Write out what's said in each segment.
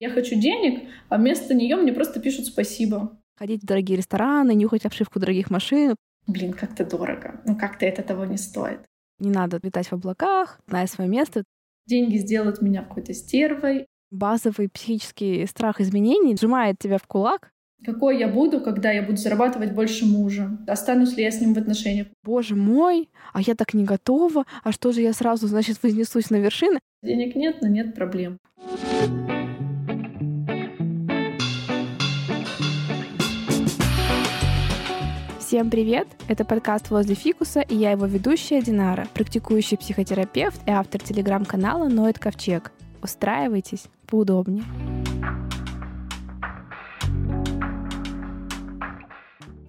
Я хочу денег, а вместо нее мне просто пишут спасибо. Ходить в дорогие рестораны, нюхать обшивку дорогих машин. Блин, как-то дорого. Ну как-то это того не стоит. Не надо летать в облаках, знай свое место. Деньги сделают меня какой-то стервой. Базовый психический страх изменений сжимает тебя в кулак. Какой я буду, когда я буду зарабатывать больше мужа? Останусь ли я с ним в отношениях? Боже мой, а я так не готова. А что же я сразу, значит, вознесусь на вершины? Денег нет, но нет проблем. Всем привет! Это подкаст «Возле фикуса» и я его ведущая Динара, практикующий психотерапевт и автор телеграм-канала «Ноет Ковчег». Устраивайтесь поудобнее.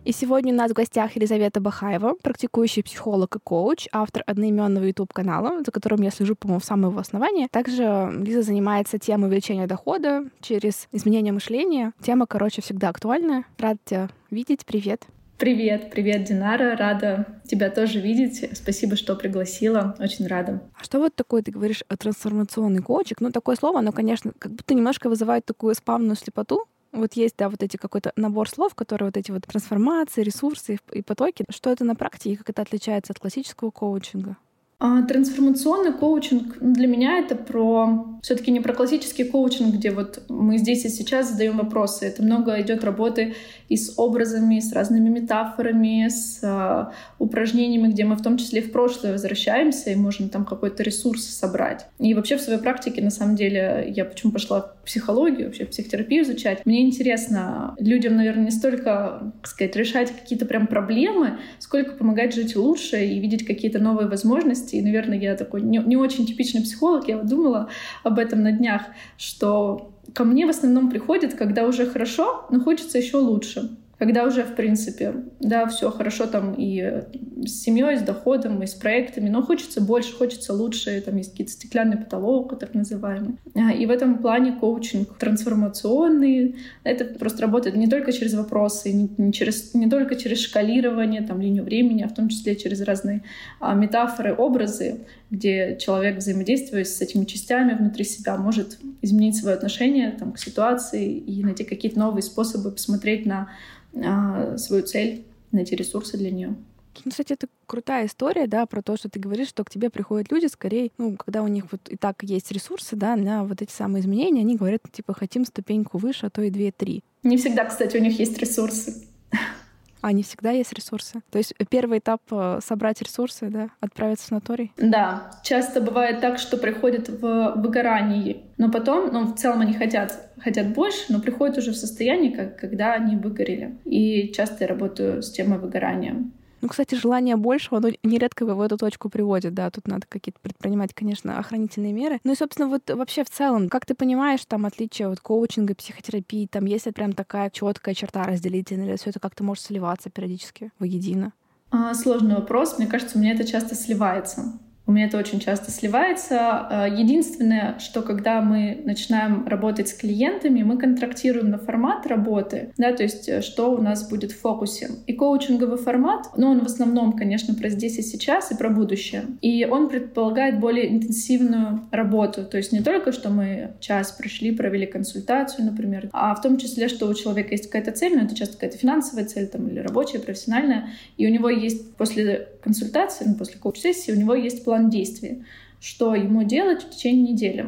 И сегодня у нас в гостях Елизавета Бахаева, практикующий психолог и коуч, автор одноименного YouTube-канала, за которым я слежу, по-моему, в самого его. Также Лиза занимается темой увеличения дохода через изменение мышления. Тема, короче, всегда актуальная. Рад тебя видеть. Привет. Привет, привет, Динара. Рада тебя тоже видеть. Спасибо, что пригласила. Очень рада. А что вот такое, ты говоришь, трансформационный коучик? Ну, такое слово, оно, конечно, как будто немножко вызывает такую спавную слепоту. Вот есть, да, вот эти какой-то набор слов, которые вот эти вот трансформации, ресурсы и потоки. Что это на практике, как это отличается от классического коучинга? А, трансформационный коучинг для меня это про все-таки не про классический коучинг, где вот мы здесь и сейчас задаем вопросы. Это много идет работы и с образами, с разными метафорами, с а, упражнениями, где мы в том числе в прошлое возвращаемся и можем там какой-то ресурс собрать. И вообще в своей практике, на самом деле, я почему пошла в психологию, вообще в психотерапию изучать, мне интересно людям, наверное, не столько, как сказать, решать какие-то прям проблемы, сколько помогать жить лучше и видеть какие-то новые возможности и, наверное, я такой не, не очень типичный психолог. Я вот думала об этом на днях, что ко мне в основном приходит, когда уже хорошо, но хочется еще лучше когда уже, в принципе, да, все хорошо там и с семьей, с доходом, и с проектами, но хочется больше, хочется лучше, там есть какие-то стеклянный потолок, так называемый. А, и в этом плане коучинг трансформационный, это просто работает не только через вопросы, не, не, через, не только через шкалирование, там, линию времени, а в том числе через разные а, метафоры, образы, где человек, взаимодействуя с этими частями внутри себя, может изменить свое отношение там, к ситуации и найти какие-то новые способы посмотреть на свою цель, найти ресурсы для нее. Ну, кстати, это крутая история, да, про то, что ты говоришь, что к тебе приходят люди, скорее, ну, когда у них вот и так есть ресурсы, да, на вот эти самые изменения, они говорят, типа, хотим ступеньку выше, а то и две-три. Не всегда, кстати, у них есть ресурсы. А не всегда есть ресурсы. То есть первый этап э, — собрать ресурсы, да, отправиться в санаторий? Да. Часто бывает так, что приходят в выгорании, но потом, ну, в целом они хотят, хотят больше, но приходят уже в состояние, как, когда они выгорели. И часто я работаю с темой выгорания. Ну, кстати, желание большего, оно нередко в эту точку приводит, да, тут надо какие-то предпринимать, конечно, охранительные меры. Ну и, собственно, вот вообще в целом, как ты понимаешь, там отличие от коучинга, психотерапии, там есть ли прям такая четкая черта разделительная, или все это как-то может сливаться периодически воедино? А, сложный вопрос. Мне кажется, у меня это часто сливается. У меня это очень часто сливается. А, единственное, что когда мы начинаем работать с клиентами, мы контрактируем на формат работы, да, то есть э, что у нас будет в фокусе. И коучинговый формат, ну, он в основном, конечно, про здесь и сейчас и про будущее. И он предполагает более интенсивную работу. То есть не только, что мы час пришли, провели консультацию, например, а в том числе, что у человека есть какая-то цель, но это часто какая-то финансовая цель там, или рабочая, профессиональная, и у него есть после консультации, ну, после коуч-сессии, у него есть план действий, что ему делать в течение недели.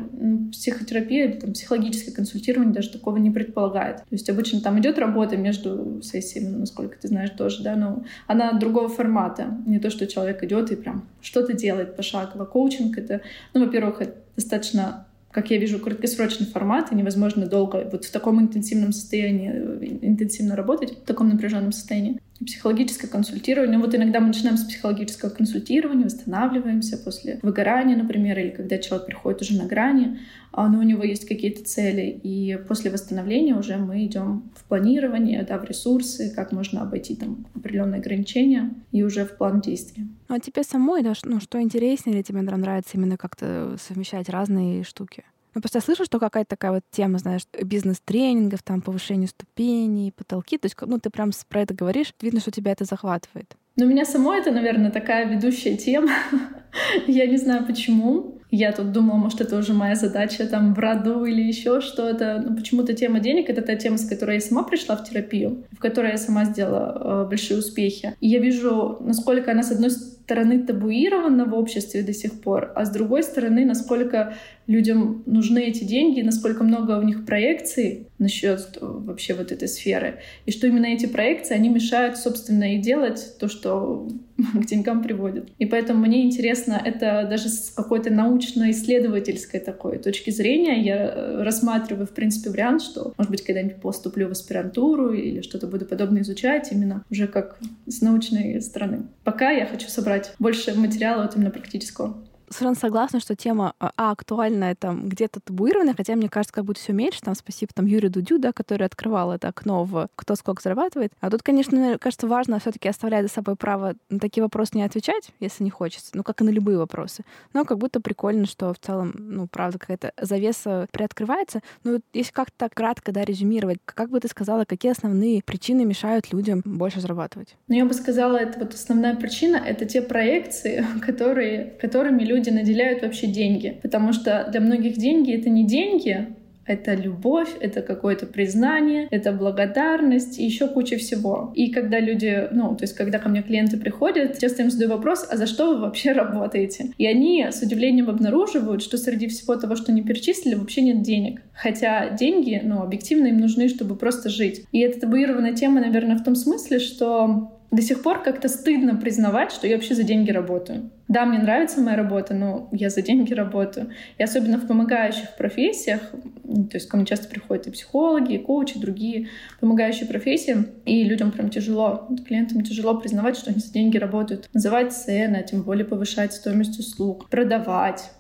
Психотерапия или там, психологическое консультирование даже такого не предполагает. То есть обычно там идет работа между сессиями, насколько ты знаешь тоже, да, но она другого формата. Не то, что человек идет и прям что-то делает пошагово. Коучинг — это, ну, во-первых, это достаточно как я вижу, краткосрочный формат, и невозможно долго вот в таком интенсивном состоянии э, интенсивно работать, в таком напряженном состоянии психологическое консультирование. Вот иногда мы начинаем с психологического консультирования, восстанавливаемся после выгорания, например, или когда человек приходит уже на грани, а, но у него есть какие-то цели, и после восстановления уже мы идем в планирование, да, в ресурсы, как можно обойти там определенные ограничения, и уже в план действия. Ну, а тебе самой, да, ну, что интереснее, или тебе нравится именно как-то совмещать разные штуки? Ну, просто я слышу, что какая-то такая вот тема, знаешь, бизнес-тренингов, там, повышение ступеней, потолки. То есть, ну, ты прям про это говоришь, видно, что тебя это захватывает. Ну, меня самой это, наверное, такая ведущая тема. я не знаю почему. Я тут думала, может, это уже моя задача там в роду или еще что-то. Но почему-то тема денег — это та тема, с которой я сама пришла в терапию, в которой я сама сделала э, большие успехи. И я вижу, насколько она, с одной стороны, табуирована в обществе до сих пор, а с другой стороны, насколько людям нужны эти деньги, насколько много у них проекций насчет вообще вот этой сферы, и что именно эти проекции, они мешают, собственно, и делать то, что к деньгам приводит. И поэтому мне интересно это даже с какой-то научно-исследовательской такой точки зрения. Я э, рассматриваю, в принципе, вариант, что, может быть, когда-нибудь поступлю в аспирантуру или что-то буду подобное изучать именно уже как с научной стороны. Пока я хочу собрать больше материала вот именно практического совершенно согласна, что тема а, а актуальная, там где-то табуированная, хотя мне кажется, как будто все меньше. Там спасибо там Юрию Дудю, да, который открывал это окно в кто сколько зарабатывает. А тут, конечно, мне кажется, важно все-таки оставлять за собой право на такие вопросы не отвечать, если не хочется. Ну, как и на любые вопросы. Но как будто прикольно, что в целом, ну, правда, какая-то завеса приоткрывается. Ну, если как-то так кратко, да, резюмировать, как бы ты сказала, какие основные причины мешают людям больше зарабатывать? Ну, я бы сказала, это вот основная причина — это те проекции, которые, которыми люди люди наделяют вообще деньги. Потому что для многих деньги — это не деньги, это любовь, это какое-то признание, это благодарность и еще куча всего. И когда люди, ну, то есть когда ко мне клиенты приходят, часто им задаю вопрос, а за что вы вообще работаете? И они с удивлением обнаруживают, что среди всего того, что они перечислили, вообще нет денег. Хотя деньги, ну, объективно им нужны, чтобы просто жить. И это табуированная тема, наверное, в том смысле, что до сих пор как-то стыдно признавать, что я вообще за деньги работаю. Да, мне нравится моя работа, но я за деньги работаю. И особенно в помогающих профессиях, то есть ко мне часто приходят и психологи, и коучи, и другие помогающие профессии, и людям прям тяжело, клиентам тяжело признавать, что они за деньги работают. Называть цены, а тем более повышать стоимость услуг, продавать,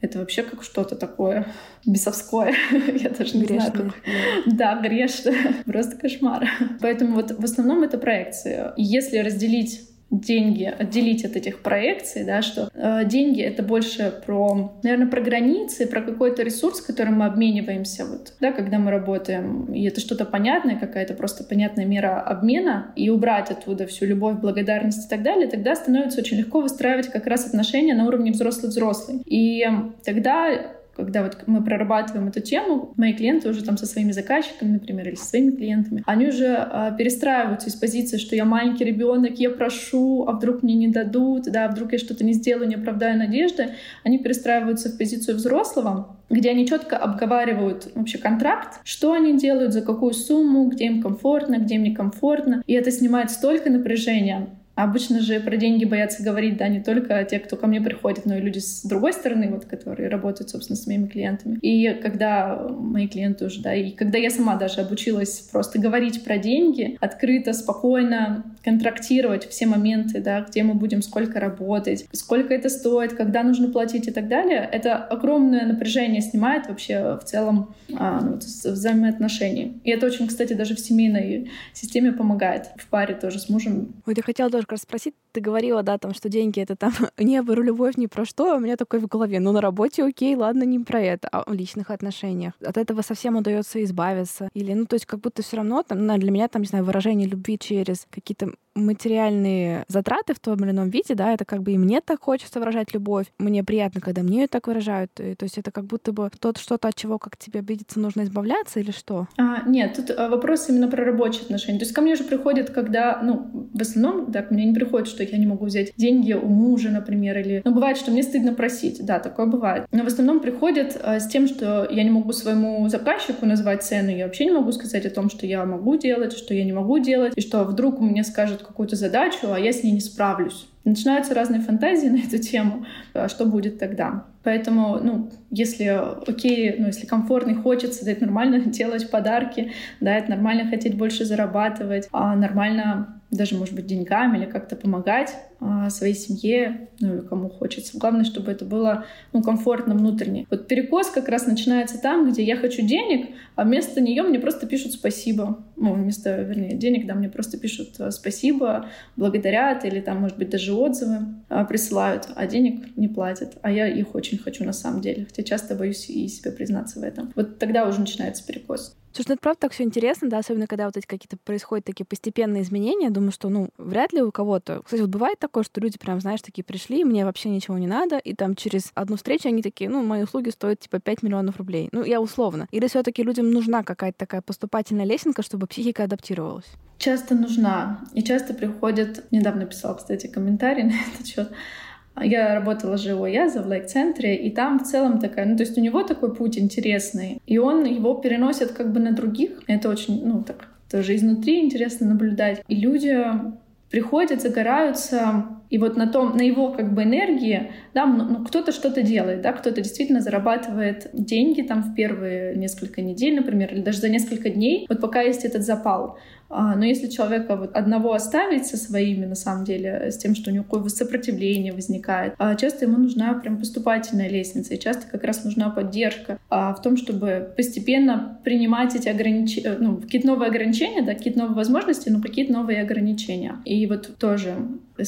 это вообще как что-то такое бесовское. Я даже не Грешное. знаю, как... Да, грешное. Просто кошмар. Поэтому вот в основном это проекции. Если разделить деньги, отделить от этих проекций, да, что э, деньги это больше про, наверное, про границы, про какой-то ресурс, которым мы обмениваемся, вот, да, когда мы работаем, и это что-то понятное, какая-то просто понятная мера обмена, и убрать оттуда всю любовь, благодарность и так далее, тогда становится очень легко выстраивать как раз отношения на уровне взрослый-взрослый. И тогда когда вот мы прорабатываем эту тему, мои клиенты уже там со своими заказчиками, например, или со своими клиентами, они уже э, перестраиваются из позиции, что я маленький ребенок, я прошу, а вдруг мне не дадут, да, а вдруг я что-то не сделаю, не оправдаю надежды. Они перестраиваются в позицию взрослого, где они четко обговаривают вообще контракт, что они делают, за какую сумму, где им комфортно, где им некомфортно. И это снимает столько напряжения, Обычно же про деньги боятся говорить, да, не только те, кто ко мне приходит, но и люди с другой стороны, вот, которые работают, собственно, с моими клиентами. И когда мои клиенты уже, да, и когда я сама даже обучилась просто говорить про деньги, открыто, спокойно контрактировать все моменты, да, где мы будем сколько работать, сколько это стоит, когда нужно платить и так далее, это огромное напряжение снимает вообще в целом а, ну, вот, взаимоотношений. И это очень, кстати, даже в семейной системе помогает, в паре тоже с мужем. Вот я хотела тоже как раз спросить, ты говорила, да, там, что деньги — это там не про любовь, не про что, а у меня такое в голове, ну, на работе окей, ладно, не про это, а в личных отношениях. От этого совсем удается избавиться. Или, ну, то есть как будто все равно, там, ну, для меня, там, не знаю, выражение любви через какие-то материальные затраты в том или ином виде, да, это как бы и мне так хочется выражать любовь, мне приятно, когда мне так выражают, и, то есть это как будто бы тот что-то, от чего, как тебе обидеться, нужно избавляться или что? А, нет, тут а, вопрос именно про рабочие отношения. То есть ко мне же приходит, когда, ну, в основном, да, ко мне не приходит, что я не могу взять деньги у мужа, например, или... Ну, бывает, что мне стыдно просить, да, такое бывает. Но в основном приходит а, с тем, что я не могу своему заказчику назвать цену, я вообще не могу сказать о том, что я могу делать, что я не могу делать, и что вдруг мне скажут какую-то задачу, а я с ней не справлюсь. Начинаются разные фантазии на эту тему, а что будет тогда. Поэтому, ну, если окей, ну, если комфортно и хочется, да, это нормально делать подарки, да, это нормально хотеть больше зарабатывать, а нормально даже, может быть, деньгами или как-то помогать своей семье, ну или кому хочется. Главное, чтобы это было ну, комфортно внутренне. Вот перекос как раз начинается там, где я хочу денег, а вместо нее мне просто пишут спасибо. Ну, вместо, вернее, денег, да, мне просто пишут а, спасибо, благодарят или там, может быть, даже отзывы а, присылают, а денег не платят. А я их очень хочу на самом деле, хотя часто боюсь и себе признаться в этом. Вот тогда уже начинается перекос. Слушай, ну это правда так все интересно, да, особенно когда вот эти какие-то происходят такие постепенные изменения. Думаю, что, ну, вряд ли у кого-то... Кстати, вот бывает так такое, что люди прям, знаешь, такие пришли, мне вообще ничего не надо, и там через одну встречу они такие, ну, мои услуги стоят типа 5 миллионов рублей. Ну, я условно. Или все таки людям нужна какая-то такая поступательная лесенка, чтобы психика адаптировалась? Часто нужна. И часто приходят... Недавно писала, кстати, комментарий на этот счет. Я работала же у Яза в лайк-центре, и там в целом такая, ну, то есть у него такой путь интересный, и он его переносит как бы на других. Это очень, ну, так, тоже изнутри интересно наблюдать. И люди приходят, загораются, и вот на том, на его как бы энергии, да, ну, кто-то что-то делает, да, кто-то действительно зарабатывает деньги там в первые несколько недель, например, или даже за несколько дней, вот пока есть этот запал. А, но если человека вот одного оставить со своими, на самом деле, с тем, что у него какое сопротивление возникает, а часто ему нужна прям поступательная лестница, и часто как раз нужна поддержка а, в том, чтобы постепенно принимать эти ограничения, ну, какие-то новые ограничения, да, какие-то новые возможности, но какие-то новые ограничения. И вот тоже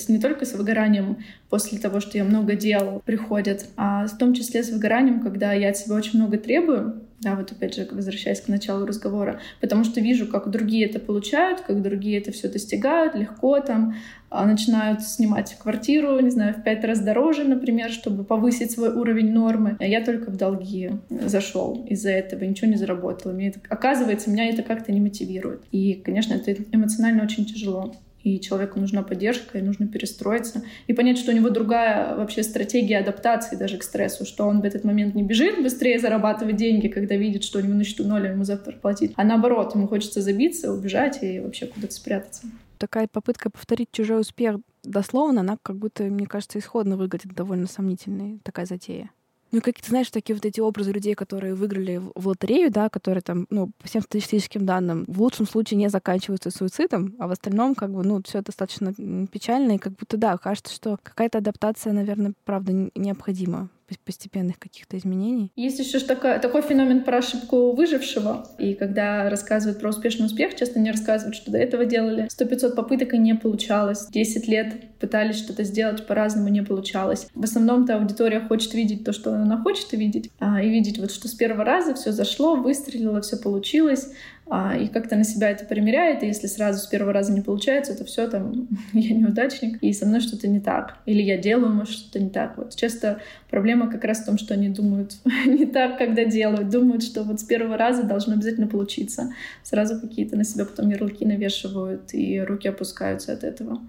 не только с выгоранием после того, что я много делал, приходят, а в том числе с выгоранием, когда я от себя очень много требую, да, вот опять же, возвращаясь к началу разговора, потому что вижу, как другие это получают, как другие это все достигают легко, там, а, начинают снимать квартиру, не знаю, в пять раз дороже, например, чтобы повысить свой уровень нормы. А я только в долги зашел из-за этого, ничего не заработал. Мне это, оказывается, меня это как-то не мотивирует. И, конечно, это эмоционально очень тяжело и человеку нужна поддержка, и нужно перестроиться, и понять, что у него другая вообще стратегия адаптации даже к стрессу, что он в этот момент не бежит быстрее зарабатывать деньги, когда видит, что у него на счету ноль, а ему завтра платить, а наоборот, ему хочется забиться, убежать и вообще куда-то спрятаться. Такая попытка повторить чужой успех дословно, она как будто, мне кажется, исходно выглядит довольно сомнительной, такая затея. Ну, как ты знаешь, такие вот эти образы людей, которые выиграли в лотерею, да, которые там, ну, по всем статистическим данным, в лучшем случае не заканчиваются суицидом, а в остальном, как бы, ну, все достаточно печально, и как будто, да, кажется, что какая-то адаптация, наверное, правда, необходима постепенных каких-то изменений. Есть еще такой, такой феномен про ошибку выжившего. И когда рассказывают про успешный успех, часто не рассказывают, что до этого делали 100-500 попыток и не получалось. 10 лет пытались что-то сделать по-разному, не получалось. В основном-то аудитория хочет видеть то, что она хочет видеть, а, и видеть вот, что с первого раза все зашло, выстрелило, все получилось, а, и как-то на себя это примеряет, и если сразу с первого раза не получается, то все там, я неудачник, и со мной что-то не так, или я делаю, может, что-то не так. Вот часто проблема как раз в том, что они думают не так, когда делают, думают, что вот с первого раза должно обязательно получиться. Сразу какие-то на себя потом ярлыки навешивают, и руки опускаются от этого.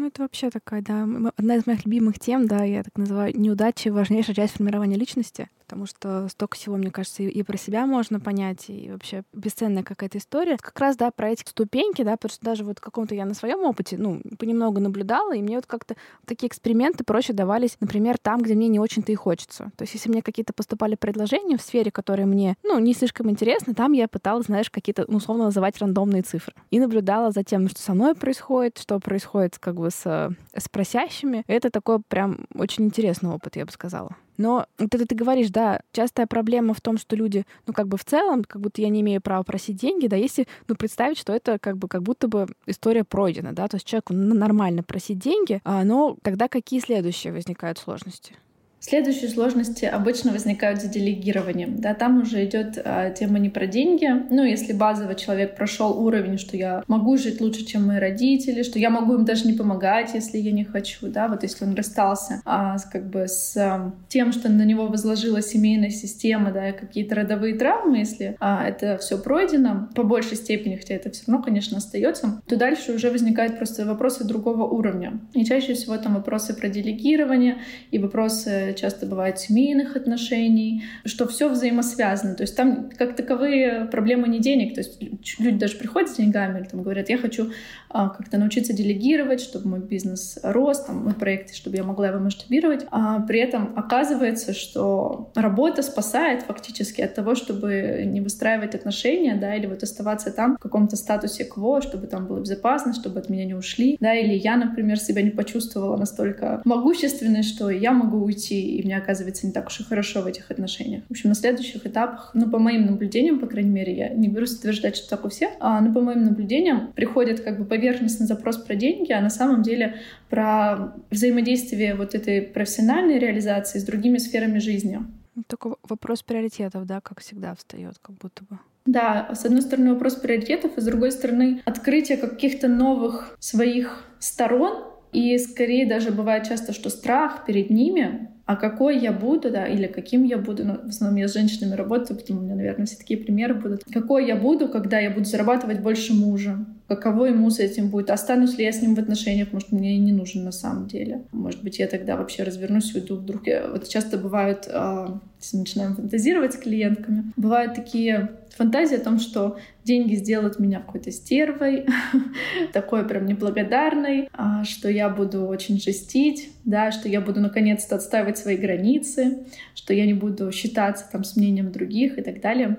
Ну, это вообще такая, да, одна из моих любимых тем, да, я так называю, неудачи — важнейшая часть формирования личности потому что столько всего, мне кажется, и, про себя можно понять, и вообще бесценная какая-то история. Как раз, да, про эти ступеньки, да, потому что даже вот каком-то я на своем опыте, ну, понемногу наблюдала, и мне вот как-то такие эксперименты проще давались, например, там, где мне не очень-то и хочется. То есть если мне какие-то поступали предложения в сфере, которые мне, ну, не слишком интересны, там я пыталась, знаешь, какие-то, ну, условно называть рандомные цифры. И наблюдала за тем, что со мной происходит, что происходит как бы с, с просящими. Это такой прям очень интересный опыт, я бы сказала. Но вот это ты говоришь, да, частая проблема в том, что люди, ну, как бы в целом, как будто я не имею права просить деньги, да, если, ну, представить, что это как бы как будто бы история пройдена, да, то есть человеку нормально просить деньги, а, но тогда какие следующие возникают сложности? Следующие сложности обычно возникают за делегированием. Да, там уже идет а, тема не про деньги. Ну, если базово человек прошел уровень, что я могу жить лучше, чем мои родители, что я могу им даже не помогать, если я не хочу, да, вот если он расстался а, как бы с а, тем, что на него возложила семейная система, да, какие-то родовые травмы, если а, это все пройдено по большей степени, хотя это все равно, конечно, остается, то дальше уже возникают просто вопросы другого уровня. И чаще всего там вопросы про делегирование и вопросы часто бывает семейных отношений, что все взаимосвязано. То есть там как таковые проблемы не денег. То есть люди даже приходят с деньгами, там говорят, я хочу а, как-то научиться делегировать, чтобы мой бизнес рос, там, мой проект, чтобы я могла его масштабировать. А при этом оказывается, что работа спасает фактически от того, чтобы не выстраивать отношения, да, или вот оставаться там в каком-то статусе кво, чтобы там было безопасно, чтобы от меня не ушли, да, или я, например, себя не почувствовала настолько могущественной, что я могу уйти и мне оказывается не так уж и хорошо в этих отношениях. В общем, на следующих этапах, ну, по моим наблюдениям, по крайней мере, я не берусь утверждать, что так у всех, а, но по моим наблюдениям приходит как бы поверхностный запрос про деньги, а на самом деле про взаимодействие вот этой профессиональной реализации с другими сферами жизни. Ну, такой вопрос приоритетов, да, как всегда встает, как будто бы. Да, с одной стороны вопрос приоритетов, а с другой стороны открытие каких-то новых своих сторон, И скорее даже бывает часто, что страх перед ними, а какой я буду, да, или каким я буду, ну, в основном я с женщинами работаю, поэтому у меня, наверное, все такие примеры будут. Какой я буду, когда я буду зарабатывать больше мужа? Каково ему с этим будет? Останусь ли я с ним в отношениях? Может, мне и не нужен на самом деле? Может быть, я тогда вообще развернусь, уйду вдруг. Я... Вот часто бывают, э, если начинаем фантазировать с клиентками, бывают такие фантазии о том, что деньги сделают меня какой-то стервой, такой прям неблагодарной, а, что я буду очень жестить, да, что я буду наконец-то отстаивать свои границы, что я не буду считаться там с мнением других и так далее.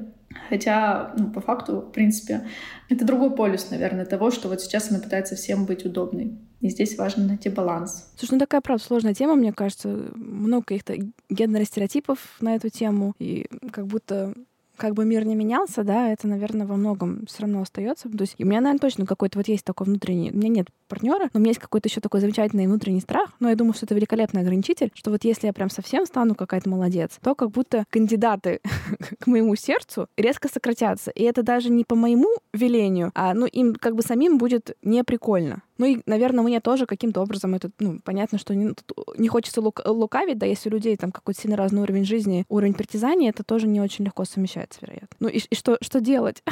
Хотя, ну, по факту, в принципе, это другой полюс, наверное, того, что вот сейчас она пытается всем быть удобной. И здесь важно найти баланс. Слушай, ну такая, правда, сложная тема, мне кажется. Много каких-то гендерных стереотипов на эту тему. И как будто как бы мир не менялся, да, это, наверное, во многом все равно остается. То есть у меня, наверное, точно какой-то вот есть такой внутренний... У меня нет партнера, но у меня есть какой-то еще такой замечательный внутренний страх. Но я думаю, что это великолепный ограничитель, что вот если я прям совсем стану какая-то молодец, то как будто кандидаты к моему сердцу резко сократятся. И это даже не по моему велению, а ну им как бы самим будет не прикольно. Ну и, наверное, мне тоже каким-то образом это, ну, понятно, что не, не хочется лук, лукавить, да, если у людей там какой-то сильно разный уровень жизни, уровень притязаний, это тоже не очень легко совмещается, вероятно. Ну и, и что, что делать?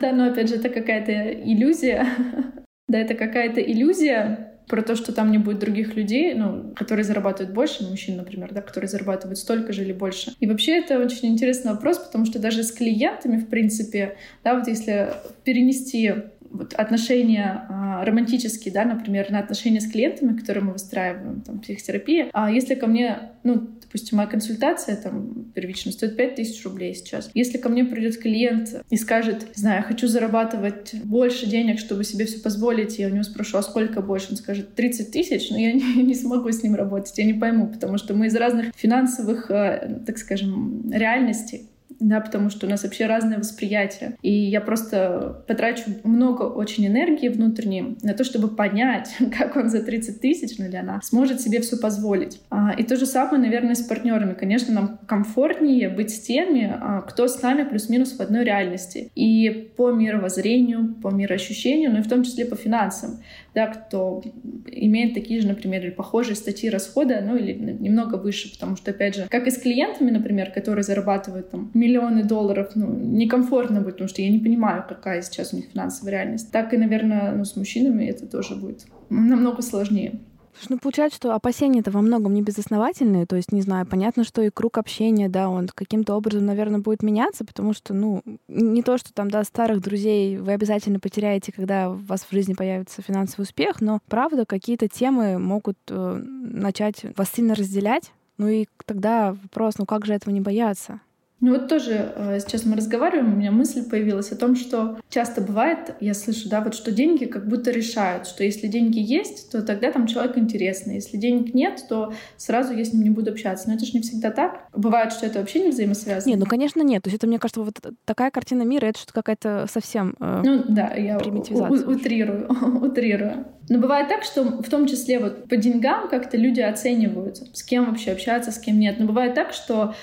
Да, но опять же, это какая-то иллюзия. Да, это какая-то иллюзия, про то, что там не будет других людей, ну, которые зарабатывают больше, мужчин, например, да, которые зарабатывают столько же или больше. И вообще это очень интересный вопрос, потому что даже с клиентами, в принципе, да, вот если перенести вот отношения а, романтические, да, например, на отношения с клиентами, которые мы выстраиваем, там, психотерапия, а если ко мне, ну, допустим, моя консультация там первично стоит 5000 рублей сейчас. Если ко мне придет клиент и скажет, знаю, я хочу зарабатывать больше денег, чтобы себе все позволить, я у него спрошу, а сколько больше? Он скажет 30 тысяч, но я не, не смогу с ним работать, я не пойму, потому что мы из разных финансовых, э, так скажем, реальностей да, потому что у нас вообще разное восприятие. И я просто потрачу много очень энергии внутренней на то, чтобы понять, как он за 30 тысяч, ну или она, сможет себе все позволить. А, и то же самое, наверное, с партнерами. Конечно, нам комфортнее быть с теми, а, кто с нами плюс-минус в одной реальности. И по мировоззрению, по мироощущению, но и в том числе по финансам да, кто имеет такие же, например, или похожие статьи расхода, ну или немного выше, потому что, опять же, как и с клиентами, например, которые зарабатывают там миллионы долларов, ну, некомфортно будет, потому что я не понимаю, какая сейчас у них финансовая реальность. Так и, наверное, ну, с мужчинами это тоже будет намного сложнее. Ну получается, что опасения-то во многом не безосновательные. То есть, не знаю, понятно, что и круг общения, да, он каким-то образом, наверное, будет меняться, потому что, ну, не то, что там, да, старых друзей вы обязательно потеряете, когда у вас в жизни появится финансовый успех, но, правда, какие-то темы могут э, начать вас сильно разделять. Ну и тогда вопрос, ну как же этого не бояться? Ну вот тоже э, сейчас мы разговариваем, у меня мысль появилась о том, что часто бывает, я слышу, да, вот что деньги как будто решают, что если деньги есть, то тогда там человек интересный, если денег нет, то сразу я с ним не буду общаться. Но это же не всегда так. Бывает, что это вообще не взаимосвязано. Нет, ну конечно нет. То есть это, мне кажется, вот такая картина мира, это что-то какая-то совсем э, Ну да, я утрирую, утрирую. Но бывает так, что в том числе вот по деньгам как-то люди оцениваются, с кем вообще общаться, с кем нет. Но бывает так, что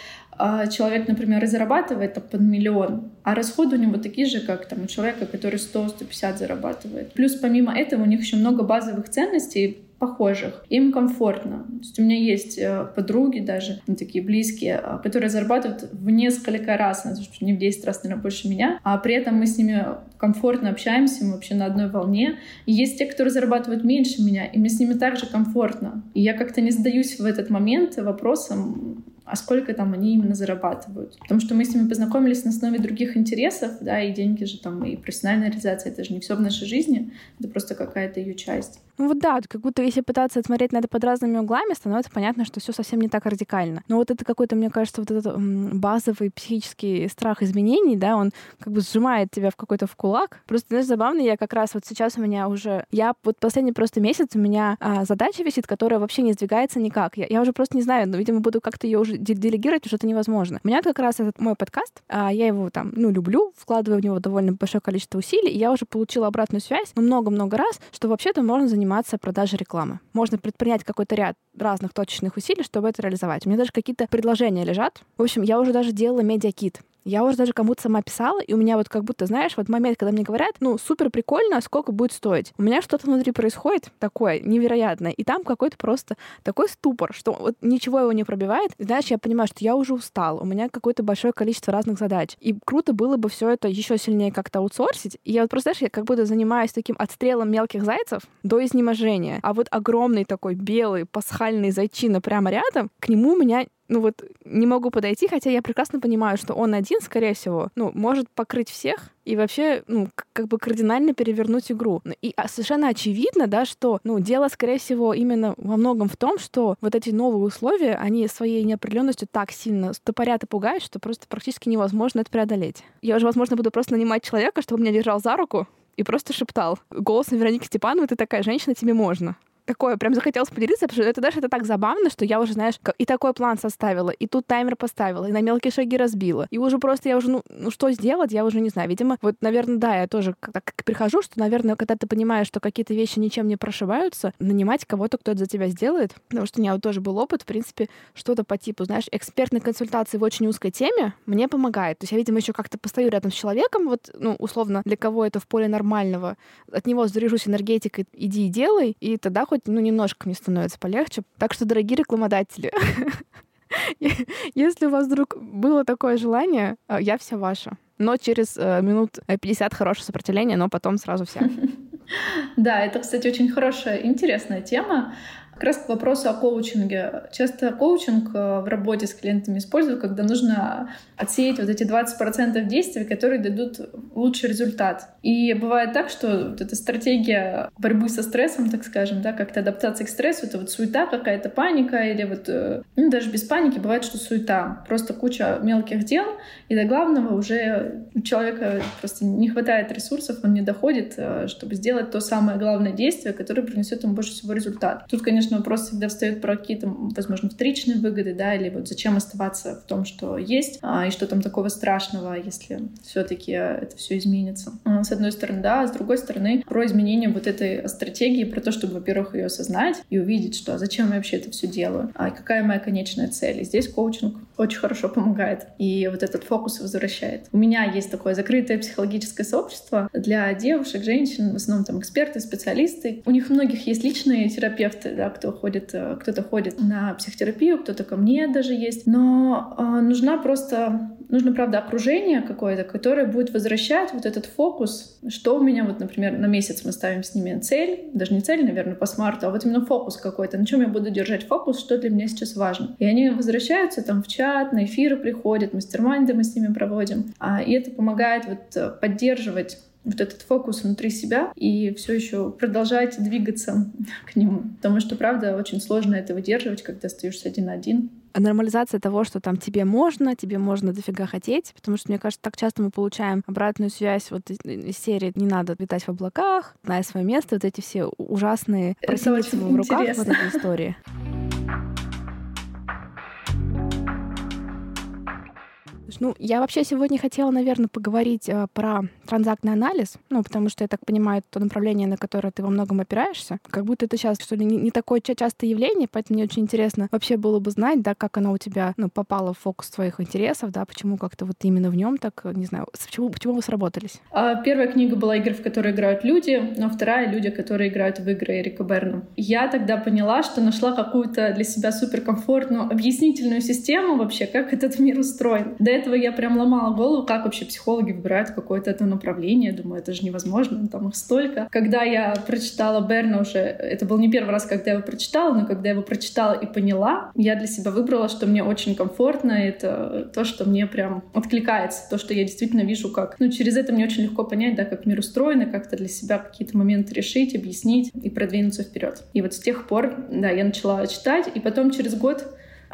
человек, например, зарабатывает там, под миллион, а расходы у него такие же, как там, у человека, который 100-150 зарабатывает. Плюс помимо этого у них еще много базовых ценностей, похожих. Им комфортно. То есть у меня есть э, подруги даже, ну, такие близкие, а, которые зарабатывают в несколько раз, не в 10 раз, наверное, больше меня, а при этом мы с ними комфортно общаемся, мы вообще на одной волне. И есть те, которые зарабатывают меньше меня, и мне с ними также комфортно. И я как-то не задаюсь в этот момент вопросом, а сколько там они именно зарабатывают. Потому что мы с ними познакомились на основе других интересов, да, и деньги же там, и профессиональная реализация, это же не все в нашей жизни, это просто какая-то ее часть. Ну вот да, как будто если пытаться смотреть на это под разными углами, становится понятно, что все совсем не так радикально. Но вот это какой-то, мне кажется, вот этот базовый психический страх изменений, да, он как бы сжимает тебя в какой-то в кулак. Просто, знаешь, забавно, я как раз вот сейчас у меня уже... Я вот последний просто месяц у меня а, задача висит, которая вообще не сдвигается никак. Я, я уже просто не знаю, но, видимо, буду как-то ее уже делегировать, что это невозможно. У меня как раз этот мой подкаст, а, я его там, ну, люблю, вкладываю в него довольно большое количество усилий, и я уже получила обратную связь ну, много-много раз, что вообще-то можно заниматься заниматься продажей рекламы. Можно предпринять какой-то ряд разных точечных усилий, чтобы это реализовать. У меня даже какие-то предложения лежат. В общем, я уже даже делала медиакит Я уже даже кому-то сама писала, и у меня вот как будто, знаешь, вот момент, когда мне говорят, ну, супер прикольно, сколько будет стоить. У меня что-то внутри происходит такое невероятное, и там какой-то просто такой ступор, что вот ничего его не пробивает. И, знаешь, я понимаю, что я уже устал, у меня какое-то большое количество разных задач. И круто было бы все это еще сильнее как-то аутсорсить. И я вот просто, знаешь, я как будто занимаюсь таким отстрелом мелких зайцев до изнеможения. А вот огромный такой белый пасхальный зайчина прямо рядом, к нему у меня ну вот не могу подойти, хотя я прекрасно понимаю, что он один, скорее всего, ну, может покрыть всех и вообще, ну, как бы кардинально перевернуть игру. И а, совершенно очевидно, да, что, ну, дело, скорее всего, именно во многом в том, что вот эти новые условия, они своей неопределенностью так сильно стопорят и пугают, что просто практически невозможно это преодолеть. Я уже, возможно, буду просто нанимать человека, чтобы меня держал за руку и просто шептал. Голосом Вероники Степановой «Ты такая женщина, тебе можно» такое прям захотелось поделиться, потому что это даже это так забавно, что я уже, знаешь, и такой план составила, и тут таймер поставила, и на мелкие шаги разбила. И уже просто я уже, ну, ну что сделать, я уже не знаю. Видимо, вот, наверное, да, я тоже так прихожу, что, наверное, когда ты понимаешь, что какие-то вещи ничем не прошиваются, нанимать кого-то, кто это за тебя сделает, потому что у меня вот тоже был опыт, в принципе, что-то по типу, знаешь, экспертной консультации в очень узкой теме мне помогает. То есть я, видимо, еще как-то постою рядом с человеком, вот, ну, условно, для кого это в поле нормального, от него заряжусь энергетикой, иди и делай, и тогда хоть, ну, немножко мне становится полегче. Так что, дорогие рекламодатели, если у вас вдруг было такое желание, э, я вся ваша. Но через э, минут 50 хорошее сопротивление, но потом сразу вся. Да, это, кстати, очень хорошая, интересная тема. Как раз к вопросу о коучинге. Часто коучинг э, в работе с клиентами используют, когда нужно отсеять вот эти 20% действий, которые дадут лучший результат. И бывает так, что вот эта стратегия борьбы со стрессом, так скажем, да, как-то адаптация к стрессу, это вот суета какая-то, паника, или вот, э, ну, даже без паники бывает, что суета. Просто куча мелких дел, и до главного уже у человека просто не хватает ресурсов, он не доходит, э, чтобы сделать то самое главное действие, которое принесет ему больше всего результат. Тут, конечно, вопрос всегда встает про какие-то, возможно, вторичные выгоды, да, или вот зачем оставаться в том, что есть, а, и что там такого страшного, если все-таки это все изменится. А, с одной стороны, да, а с другой стороны, про изменение вот этой стратегии, про то, чтобы, во-первых, ее осознать и увидеть, что а зачем я вообще это все делаю, а какая моя конечная цель. И здесь коучинг очень хорошо помогает и вот этот фокус возвращает. У меня есть такое закрытое психологическое сообщество для девушек, женщин, в основном там эксперты, специалисты. У них у многих есть личные терапевты, да, кто ходит, э, кто-то ходит на психотерапию, кто-то ко мне даже есть. Но э, нужна просто, нужно, правда, окружение какое-то, которое будет возвращать вот этот фокус, что у меня вот, например, на месяц мы ставим с ними цель, даже не цель, наверное, по смарту, а вот именно фокус какой-то, на чем я буду держать фокус, что для меня сейчас важно. И они возвращаются там в чат, на эфиры приходят, мастер-майнды мы с ними проводим. А, и это помогает вот э, поддерживать вот этот фокус внутри себя и все еще продолжать двигаться к нему. Потому что, правда, очень сложно это выдерживать, когда остаешься один на один. А нормализация того, что там тебе можно, тебе можно дофига хотеть, потому что, мне кажется, так часто мы получаем обратную связь вот из серии «не надо летать в облаках», «знай свое место», вот эти все ужасные просить в руках в этой истории. Ну, я вообще сегодня хотела, наверное, поговорить э, про транзактный анализ, ну, потому что, я так понимаю, то направление, на которое ты во многом опираешься, как будто это сейчас, что ли, не, не такое частое явление, поэтому мне очень интересно вообще было бы знать, да, как оно у тебя, ну, попало в фокус твоих интересов, да, почему как-то вот именно в нем так, не знаю, почему, почему вы сработались? А, первая книга была «Игры, в которые играют люди», но вторая — «Люди, которые играют в игры» Эрика Берна. Я тогда поняла, что нашла какую-то для себя суперкомфортную объяснительную систему вообще, как этот мир устроен. До этого я прям ломала голову, как вообще психологи выбирают какое-то это направление. Думаю, это же невозможно, там их столько. Когда я прочитала Берна уже, это был не первый раз, когда я его прочитала, но когда я его прочитала и поняла, я для себя выбрала, что мне очень комфортно, это то, что мне прям откликается, то, что я действительно вижу как. Ну, через это мне очень легко понять, да, как мир устроен, и как-то для себя какие-то моменты решить, объяснить и продвинуться вперед. И вот с тех пор, да, я начала читать, и потом через год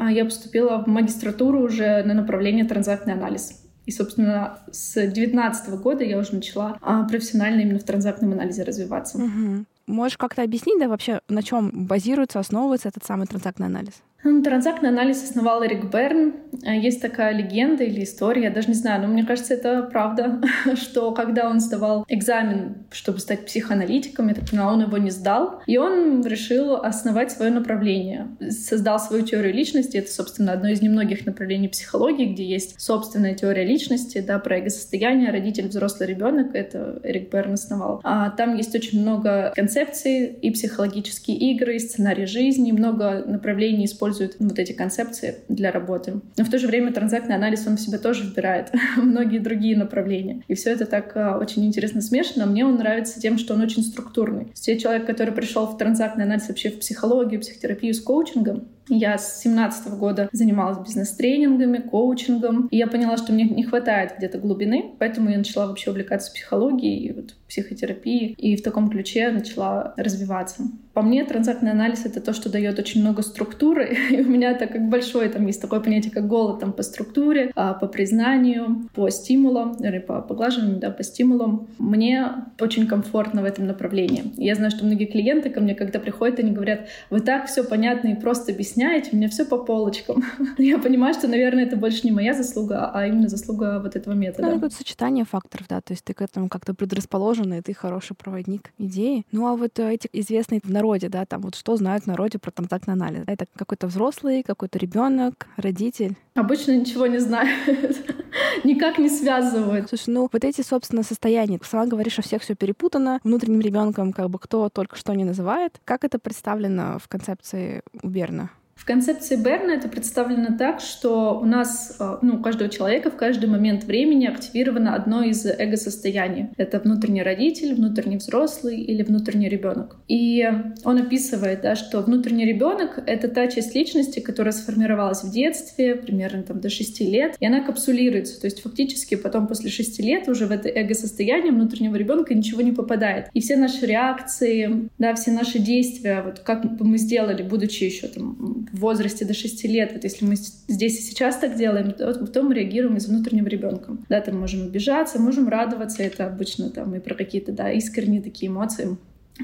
я поступила в магистратуру уже на направление транзактный анализ. И, собственно, с 2019 года я уже начала а, профессионально именно в транзактном анализе развиваться. Угу. Можешь как-то объяснить, да, вообще, на чем базируется, основывается этот самый транзактный анализ? Ну, транзактный анализ основал Эрик Берн. Э, есть такая легенда или история, я даже не знаю, но мне кажется, это правда, что когда он сдавал экзамен, чтобы стать психоаналитиком, я так поняла, он его не сдал, и он решил основать свое направление. Создал свою теорию личности. Это, собственно, одно из немногих направлений психологии, где есть собственная теория личности, да, про эго-состояние, родитель, взрослый ребенок. Это Эрик Берн основал. А там есть очень много концепций и психологические игры, и сценарий жизни, много направлений используют используют вот эти концепции для работы. Но в то же время транзактный анализ, он в себя тоже вбирает многие другие направления. И все это так а, очень интересно смешано. Мне он нравится тем, что он очень структурный. Я человек, который пришел в транзактный анализ вообще в психологию, психотерапию с коучингом, я с 17 года занималась бизнес-тренингами, коучингом, и я поняла, что мне не хватает где-то глубины, поэтому я начала вообще увлекаться психологией и вот психотерапией, и в таком ключе начала развиваться. По мне, транзактный анализ — это то, что дает очень много структуры, и у меня это как большое, там есть такое понятие, как голод там, по структуре, а, по признанию, по стимулам, или по поглаживанию, да, по стимулам. Мне очень комфортно в этом направлении. Я знаю, что многие клиенты ко мне, когда приходят, они говорят, вы так все понятно и просто объясняете, объясняете, у меня все по полочкам. Я понимаю, что, наверное, это больше не моя заслуга, а именно заслуга вот этого метода. Ну, это сочетание факторов, да, то есть ты к этому как-то предрасположен, и ты хороший проводник идеи. Ну, а вот эти известные в народе, да, там вот что знают в народе про контактный анализ? Это какой-то взрослый, какой-то ребенок, родитель? Обычно ничего не знают, никак не связывают. Слушай, ну вот эти, собственно, состояния, сама говоришь, что всех все перепутано, внутренним ребенком как бы кто только что не называет. Как это представлено в концепции у Берна? В концепции Берна это представлено так, что у нас, э, ну, у каждого человека в каждый момент времени активировано одно из эго-состояний. Это внутренний родитель, внутренний взрослый или внутренний ребенок. И он описывает, да, что внутренний ребенок — это та часть личности, которая сформировалась в детстве, примерно там до 6 лет, и она капсулируется. То есть фактически потом после 6 лет уже в это эго-состояние внутреннего ребенка ничего не попадает. И все наши реакции, да, все наши действия, вот как мы сделали, будучи еще там в возрасте до 6 лет, вот если мы здесь и сейчас так делаем, то потом мы реагируем из внутреннего ребенка. Да, там можем обижаться, можем радоваться, это обычно там и про какие-то, да, искренние такие эмоции.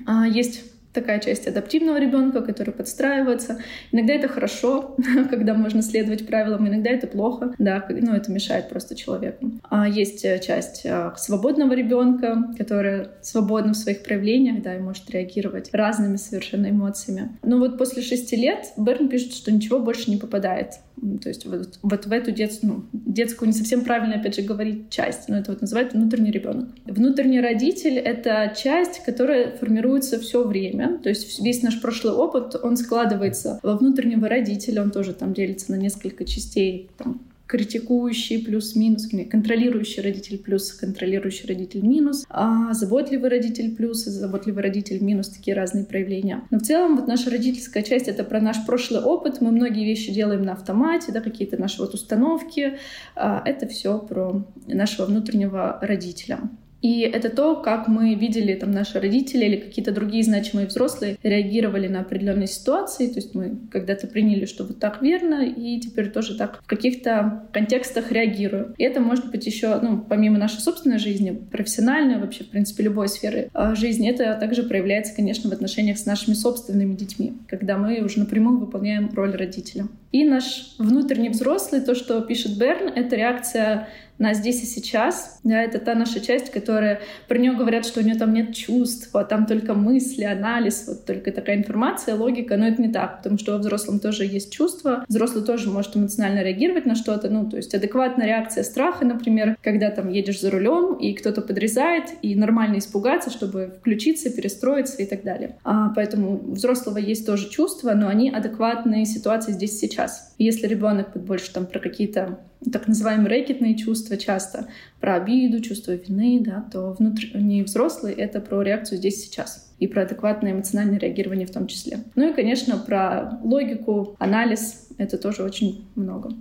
А есть такая часть адаптивного ребенка, который подстраивается. Иногда это хорошо, когда можно следовать правилам, иногда это плохо, да, ну это мешает просто человеку. А есть э, часть э, свободного ребенка, которая свободна в своих проявлениях, да, и может реагировать разными совершенно эмоциями. Но вот после шести лет Берн пишет, что ничего больше не попадает то есть вот, вот в эту детскую, ну, детскую не совсем правильно, опять же, говорить часть, но это вот называют внутренний ребенок. Внутренний родитель — это часть, которая формируется все время, то есть весь наш прошлый опыт, он складывается во внутреннего родителя, он тоже там делится на несколько частей, там, критикующий плюс-минус, контролирующий родитель плюс, контролирующий родитель минус, а заботливый родитель плюс, заботливый родитель минус, такие разные проявления. Но в целом вот наша родительская часть — это про наш прошлый опыт, мы многие вещи делаем на автомате, да, какие-то наши вот установки, а это все про нашего внутреннего родителя. И это то, как мы видели там наши родители или какие-то другие значимые взрослые реагировали на определенные ситуации. То есть мы когда-то приняли, что вот так верно, и теперь тоже так в каких-то контекстах реагируем. И это может быть еще, ну, помимо нашей собственной жизни, профессиональной, вообще, в принципе, любой сферы а, жизни, это также проявляется, конечно, в отношениях с нашими собственными детьми, когда мы уже напрямую выполняем роль родителя. И наш внутренний взрослый, то, что пишет Берн, это реакция на здесь и сейчас. Да, это та наша часть, которая про нее говорят, что у нее там нет чувств, а там только мысли, анализ, вот только такая информация, логика. Но это не так, потому что во взрослом тоже есть чувства. Взрослый тоже может эмоционально реагировать на что-то. Ну, то есть адекватная реакция страха, например, когда там едешь за рулем и кто-то подрезает, и нормально испугаться, чтобы включиться, перестроиться и так далее. А, поэтому у взрослого есть тоже чувства, но они адекватные ситуации здесь и сейчас. Если ребенок больше там про какие-то так называемые рэкетные чувства часто, про обиду, чувство вины, да, то внутренний взрослый — это про реакцию здесь сейчас и про адекватное эмоциональное реагирование в том числе. Ну и, конечно, про логику, анализ — это тоже очень много.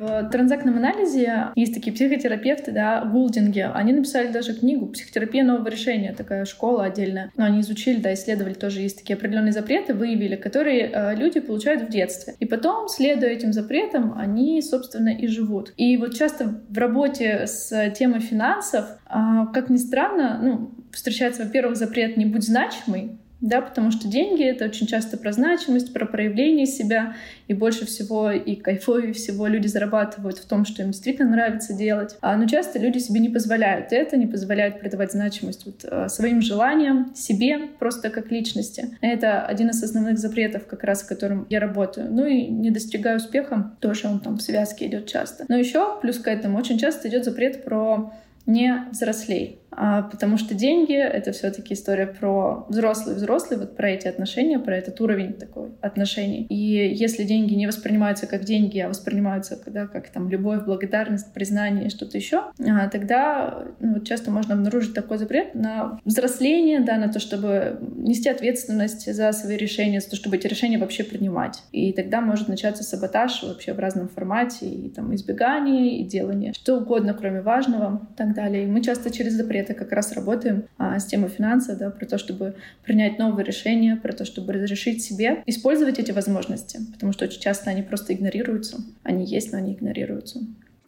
В транзактном анализе есть такие психотерапевты, да, Гулдинги. Они написали даже книгу «Психотерапия нового решения», такая школа отдельная. Но они изучили, да, исследовали тоже, есть такие определенные запреты, выявили, которые э, люди получают в детстве. И потом, следуя этим запретам, они, собственно, и живут. И вот часто в работе с темой финансов, э, как ни странно, ну, встречается, во-первых, запрет «не будь значимый», да, потому что деньги — это очень часто про значимость, про проявление себя, и больше всего и кайфовее всего люди зарабатывают в том, что им действительно нравится делать. А, но часто люди себе не позволяют это, не позволяют придавать значимость вот, а, своим желаниям, себе просто как личности. Это один из основных запретов, как раз, с которым я работаю. Ну и не достигаю успеха, тоже он там в связке идет часто. Но еще плюс к этому очень часто идет запрет про не взрослей. А, потому что деньги — это все таки история про взрослый-взрослый, вот про эти отношения, про этот уровень такой отношений. И если деньги не воспринимаются как деньги, а воспринимаются когда, как там любовь, благодарность, признание и что-то еще, а, тогда ну, часто можно обнаружить такой запрет на взросление, да, на то, чтобы нести ответственность за свои решения, за то, чтобы эти решения вообще принимать. И тогда может начаться саботаж вообще в разном формате, и там избегание, и делание, что угодно, кроме важного и так далее. И мы часто через запрет это как раз работаем а, с темой финансов, да, про то, чтобы принять новые решения, про то, чтобы разрешить себе использовать эти возможности, потому что очень часто они просто игнорируются. Они есть, но они игнорируются.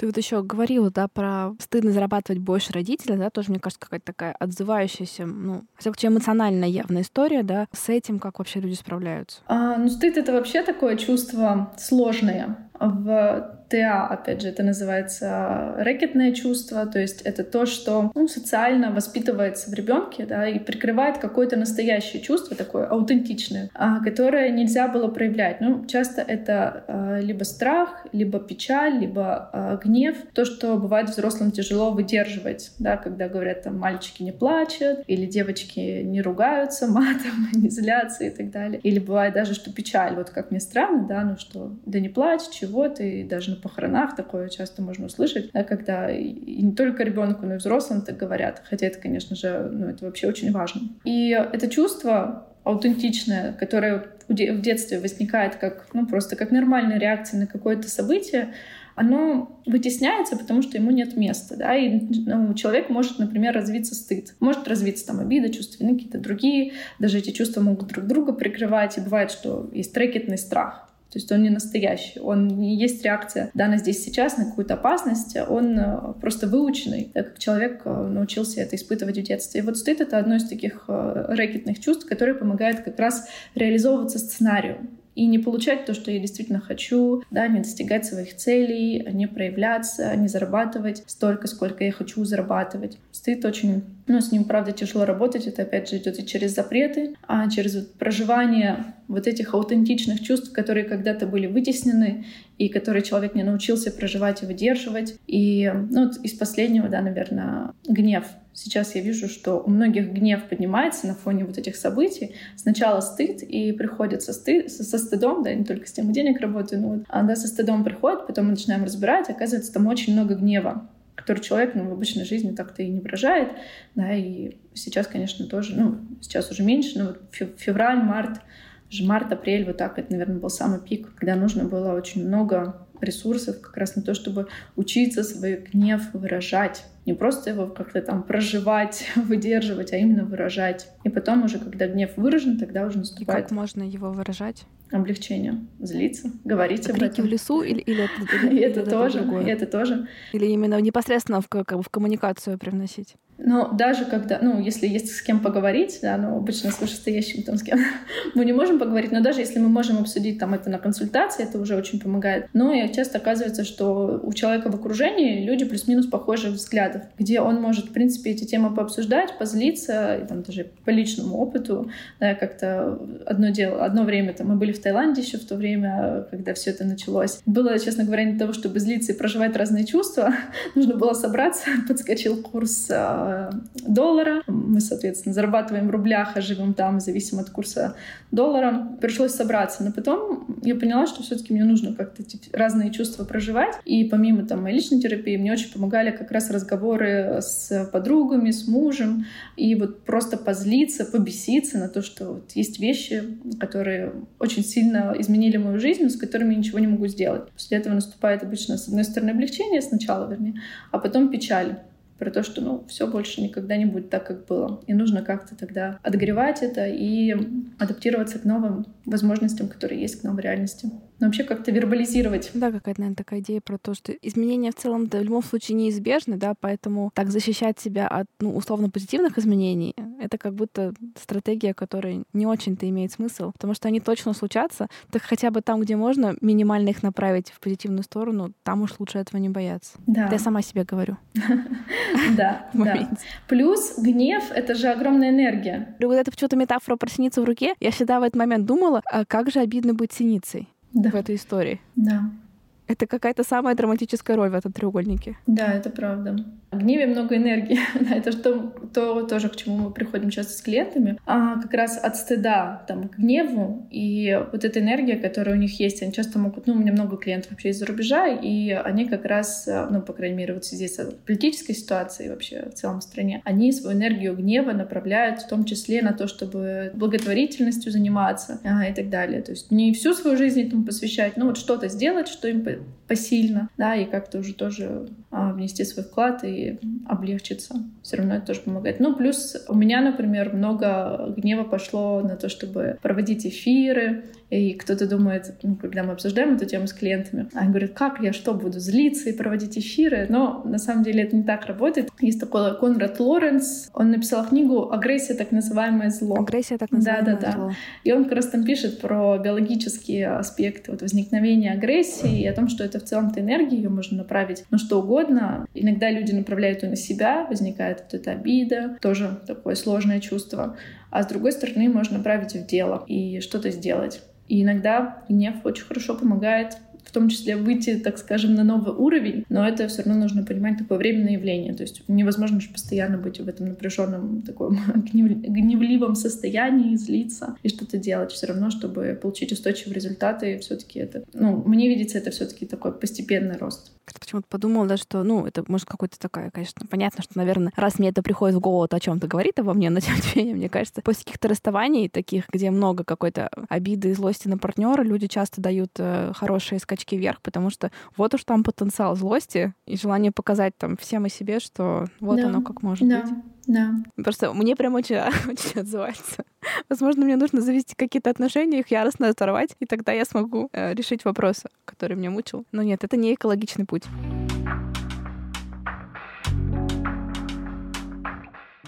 Ты вот еще говорила, да, про стыдно зарабатывать больше родителя, да, тоже, мне кажется, какая-то такая отзывающаяся, ну, все эмоционально явная история, да, с этим как вообще люди справляются? А, ну, стыд — это вообще такое чувство сложное. В ТА, опять же, это называется рэкетное чувство, то есть это то, что ну, социально воспитывается в ребенке, да, и прикрывает какое-то настоящее чувство, такое аутентичное, а, которое нельзя было проявлять. Ну, часто это а, либо страх, либо печаль, либо а, гнев, то, что бывает взрослым тяжело выдерживать, да, когда говорят, там, мальчики не плачут, или девочки не ругаются матом, не злятся и так далее. Или бывает даже, что печаль, вот как мне странно, да, ну что, да не плачь, чего ты, даже похоронах такое часто можно услышать, да, когда и не только ребенку, но и взрослым так говорят. Хотя это, конечно же, ну, это вообще очень важно. И это чувство аутентичное, которое в детстве возникает как, ну, просто как нормальная реакция на какое-то событие, оно вытесняется, потому что ему нет места, да, и ну, человек может, например, развиться стыд, может развиться там обида, чувства вины, какие-то другие, даже эти чувства могут друг друга прикрывать, и бывает, что есть трекетный страх, то есть он не настоящий, он не есть реакция. Дана здесь сейчас на какую-то опасность, он э, просто выученный, так как человек э, научился это испытывать в детстве. И вот стыд — это одно из таких э, рэкетных чувств, которое помогает как раз реализовываться сценарию и не получать то, что я действительно хочу, да, не достигать своих целей, не проявляться, не зарабатывать столько, сколько я хочу зарабатывать. Стыд очень, ну, с ним, правда, тяжело работать. Это, опять же, идет и через запреты, а через проживание вот этих аутентичных чувств, которые когда-то были вытеснены, и которые человек не научился проживать и выдерживать. И ну, из последнего, да, наверное, гнев. Сейчас я вижу, что у многих гнев поднимается на фоне вот этих событий. Сначала стыд, и приходит со, стыд, со стыдом, да, не только с темой денег работаю, но вот, а, да, со стыдом приходит, потом мы начинаем разбирать, оказывается, там очень много гнева который человек ну, в обычной жизни так-то и не выражает. Да, и сейчас, конечно, тоже, ну, сейчас уже меньше, но вот февраль, март, март, апрель, вот так, это, наверное, был самый пик, когда нужно было очень много ресурсов как раз на то, чтобы учиться свой гнев выражать. Не просто его как-то там проживать, выдерживать, а именно выражать. И потом уже, когда гнев выражен, тогда уже наступает... И как можно его выражать? Облегчение. Злиться, говорить об этом. в лесу или, или это, или, это, это тоже, это тоже. Или именно непосредственно в, как в коммуникацию привносить? Но даже когда, ну, если есть с кем поговорить, да, ну, обычно с вышестоящим там с кем мы не можем поговорить, но даже если мы можем обсудить там это на консультации, это уже очень помогает. Но и часто оказывается, что у человека в окружении люди плюс-минус похожих взглядов, где он может, в принципе, эти темы пообсуждать, позлиться, и, там даже по личному опыту, да, как-то одно дело, одно время там мы были в Таиланде еще в то время, когда все это началось. Было, честно говоря, не того, чтобы злиться и проживать разные чувства, нужно было собраться, подскочил курс а, доллара. Мы, соответственно, зарабатываем в рублях, а живем там, зависимо от курса доллара. Пришлось собраться. Но потом я поняла, что все таки мне нужно как-то эти разные чувства проживать. И помимо там моей личной терапии, мне очень помогали как раз разговоры с подругами, с мужем. И вот просто позлиться, побеситься на то, что вот есть вещи, которые очень сильно изменили мою жизнь, но с которыми я ничего не могу сделать. После этого наступает обычно, с одной стороны, облегчение сначала, вернее, а потом печаль про то, что ну, все больше никогда не будет так, как было. И нужно как-то тогда отгревать это и адаптироваться к новым возможностям, которые есть, к новой реальности. Но вообще как-то вербализировать. Да, какая-то, наверное, такая идея про то, что изменения в целом в любом случае неизбежны, да, поэтому так защищать себя от, ну, условно позитивных изменений, это как будто стратегия, которая не очень-то имеет смысл, потому что они точно случатся, так хотя бы там, где можно, минимально их направить в позитивную сторону, там уж лучше этого не бояться. Да. Это я сама себе говорю. Да, да. Плюс гнев — это же огромная энергия. Вот это почему-то метафора про синицу в руке. Я всегда в этот момент думала, а как же обидно быть синицей в этой истории. Да. Это какая-то самая драматическая роль в этом треугольнике. Да, это правда. В гневе много энергии. да, это то, то тоже, к чему мы приходим часто с клиентами. А как раз от стыда там, к гневу и вот эта энергия, которая у них есть, они часто могут... Ну, у меня много клиентов вообще из-за рубежа, и они как раз, ну, по крайней мере, вот в связи с политической ситуацией вообще в целом в стране, они свою энергию гнева направляют в том числе на то, чтобы благотворительностью заниматься а, и так далее. То есть не всю свою жизнь этому посвящать, но вот что-то сделать, что им посильно, да, и как-то уже тоже а, внести свой вклад и облегчиться. Все равно это тоже помогает. Ну, плюс у меня, например, много гнева пошло на то, чтобы проводить эфиры, и кто-то думает, ну, когда мы обсуждаем эту тему с клиентами, они говорят, как я что, буду злиться и проводить эфиры? Но на самом деле это не так работает. Есть такой Конрад Лоренс, он написал книгу «Агрессия, так называемое зло». Агрессия, так называемое да, да, да. И он как раз там пишет про биологические аспекты вот, возникновения агрессии и о том, что это в целом-то энергия, ее можно направить на что угодно. Иногда люди направляют ее на себя, возникает вот эта обида, тоже такое сложное чувство. А с другой стороны, можно направить в дело и что-то сделать. И иногда гнев очень хорошо помогает в том числе выйти, так скажем, на новый уровень, но это все равно нужно понимать такое временное явление. То есть невозможно же постоянно быть в этом напряженном таком гневливом состоянии, злиться и что-то делать. Все равно, чтобы получить устойчивые результаты, все-таки это, ну, мне видится это все-таки такой постепенный рост. Почему-то подумала, да, что, ну, это может какой-то такая, конечно, понятно, что, наверное, раз мне это приходит в голову, то о чем-то говорит обо мне, но тем не менее, мне кажется, после каких-то расставаний, таких, где много какой-то обиды и злости на партнера, люди часто дают э, хорошие скачки вверх, потому что вот уж там потенциал злости и желание показать там всем и себе, что вот да. оно как может да. быть. Да. Просто мне прям очень, очень отзывается. Возможно, мне нужно завести какие-то отношения, их яростно оторвать, и тогда я смогу э, решить вопрос, который меня мучил. Но нет, это не экологичный путь.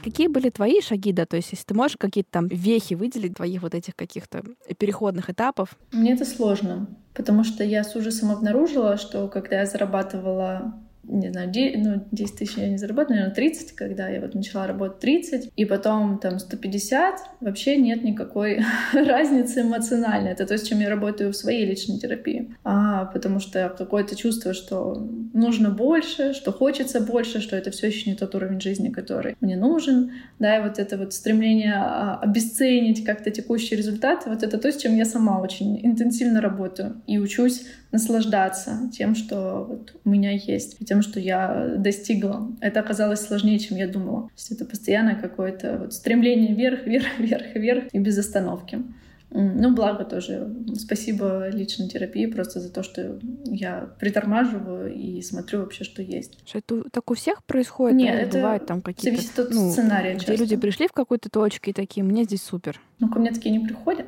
Какие были твои шаги, да? То есть, если ты можешь какие-то там вехи выделить твоих вот этих каких-то переходных этапов? Мне это сложно, потому что я с ужасом обнаружила, что когда я зарабатывала не знаю, 10, ну, 10 тысяч я не заработала, наверное, 30, когда я вот начала работать 30, и потом там 150, вообще нет никакой разницы эмоциональной. Это то, с чем я работаю в своей личной терапии. А, потому что какое-то чувство, что нужно больше, что хочется больше, что это все еще не тот уровень жизни, который мне нужен. Да, и вот это вот стремление а, обесценить как-то текущие результаты, вот это то, с чем я сама очень интенсивно работаю и учусь наслаждаться тем, что вот у меня есть, тем, что я достигла. Это оказалось сложнее, чем я думала. То есть это постоянное какое-то вот стремление вверх, вверх, вверх, вверх и без остановки. Ну, благо тоже. Спасибо личной терапии просто за то, что я притормаживаю и смотрю вообще, что есть. Что это так у всех происходит? Нет, это бывает там какие-то... Зависит от ну, сценария Где часто. люди пришли в какую-то точку и такие, мне здесь супер. Ну, ко мне такие не приходят.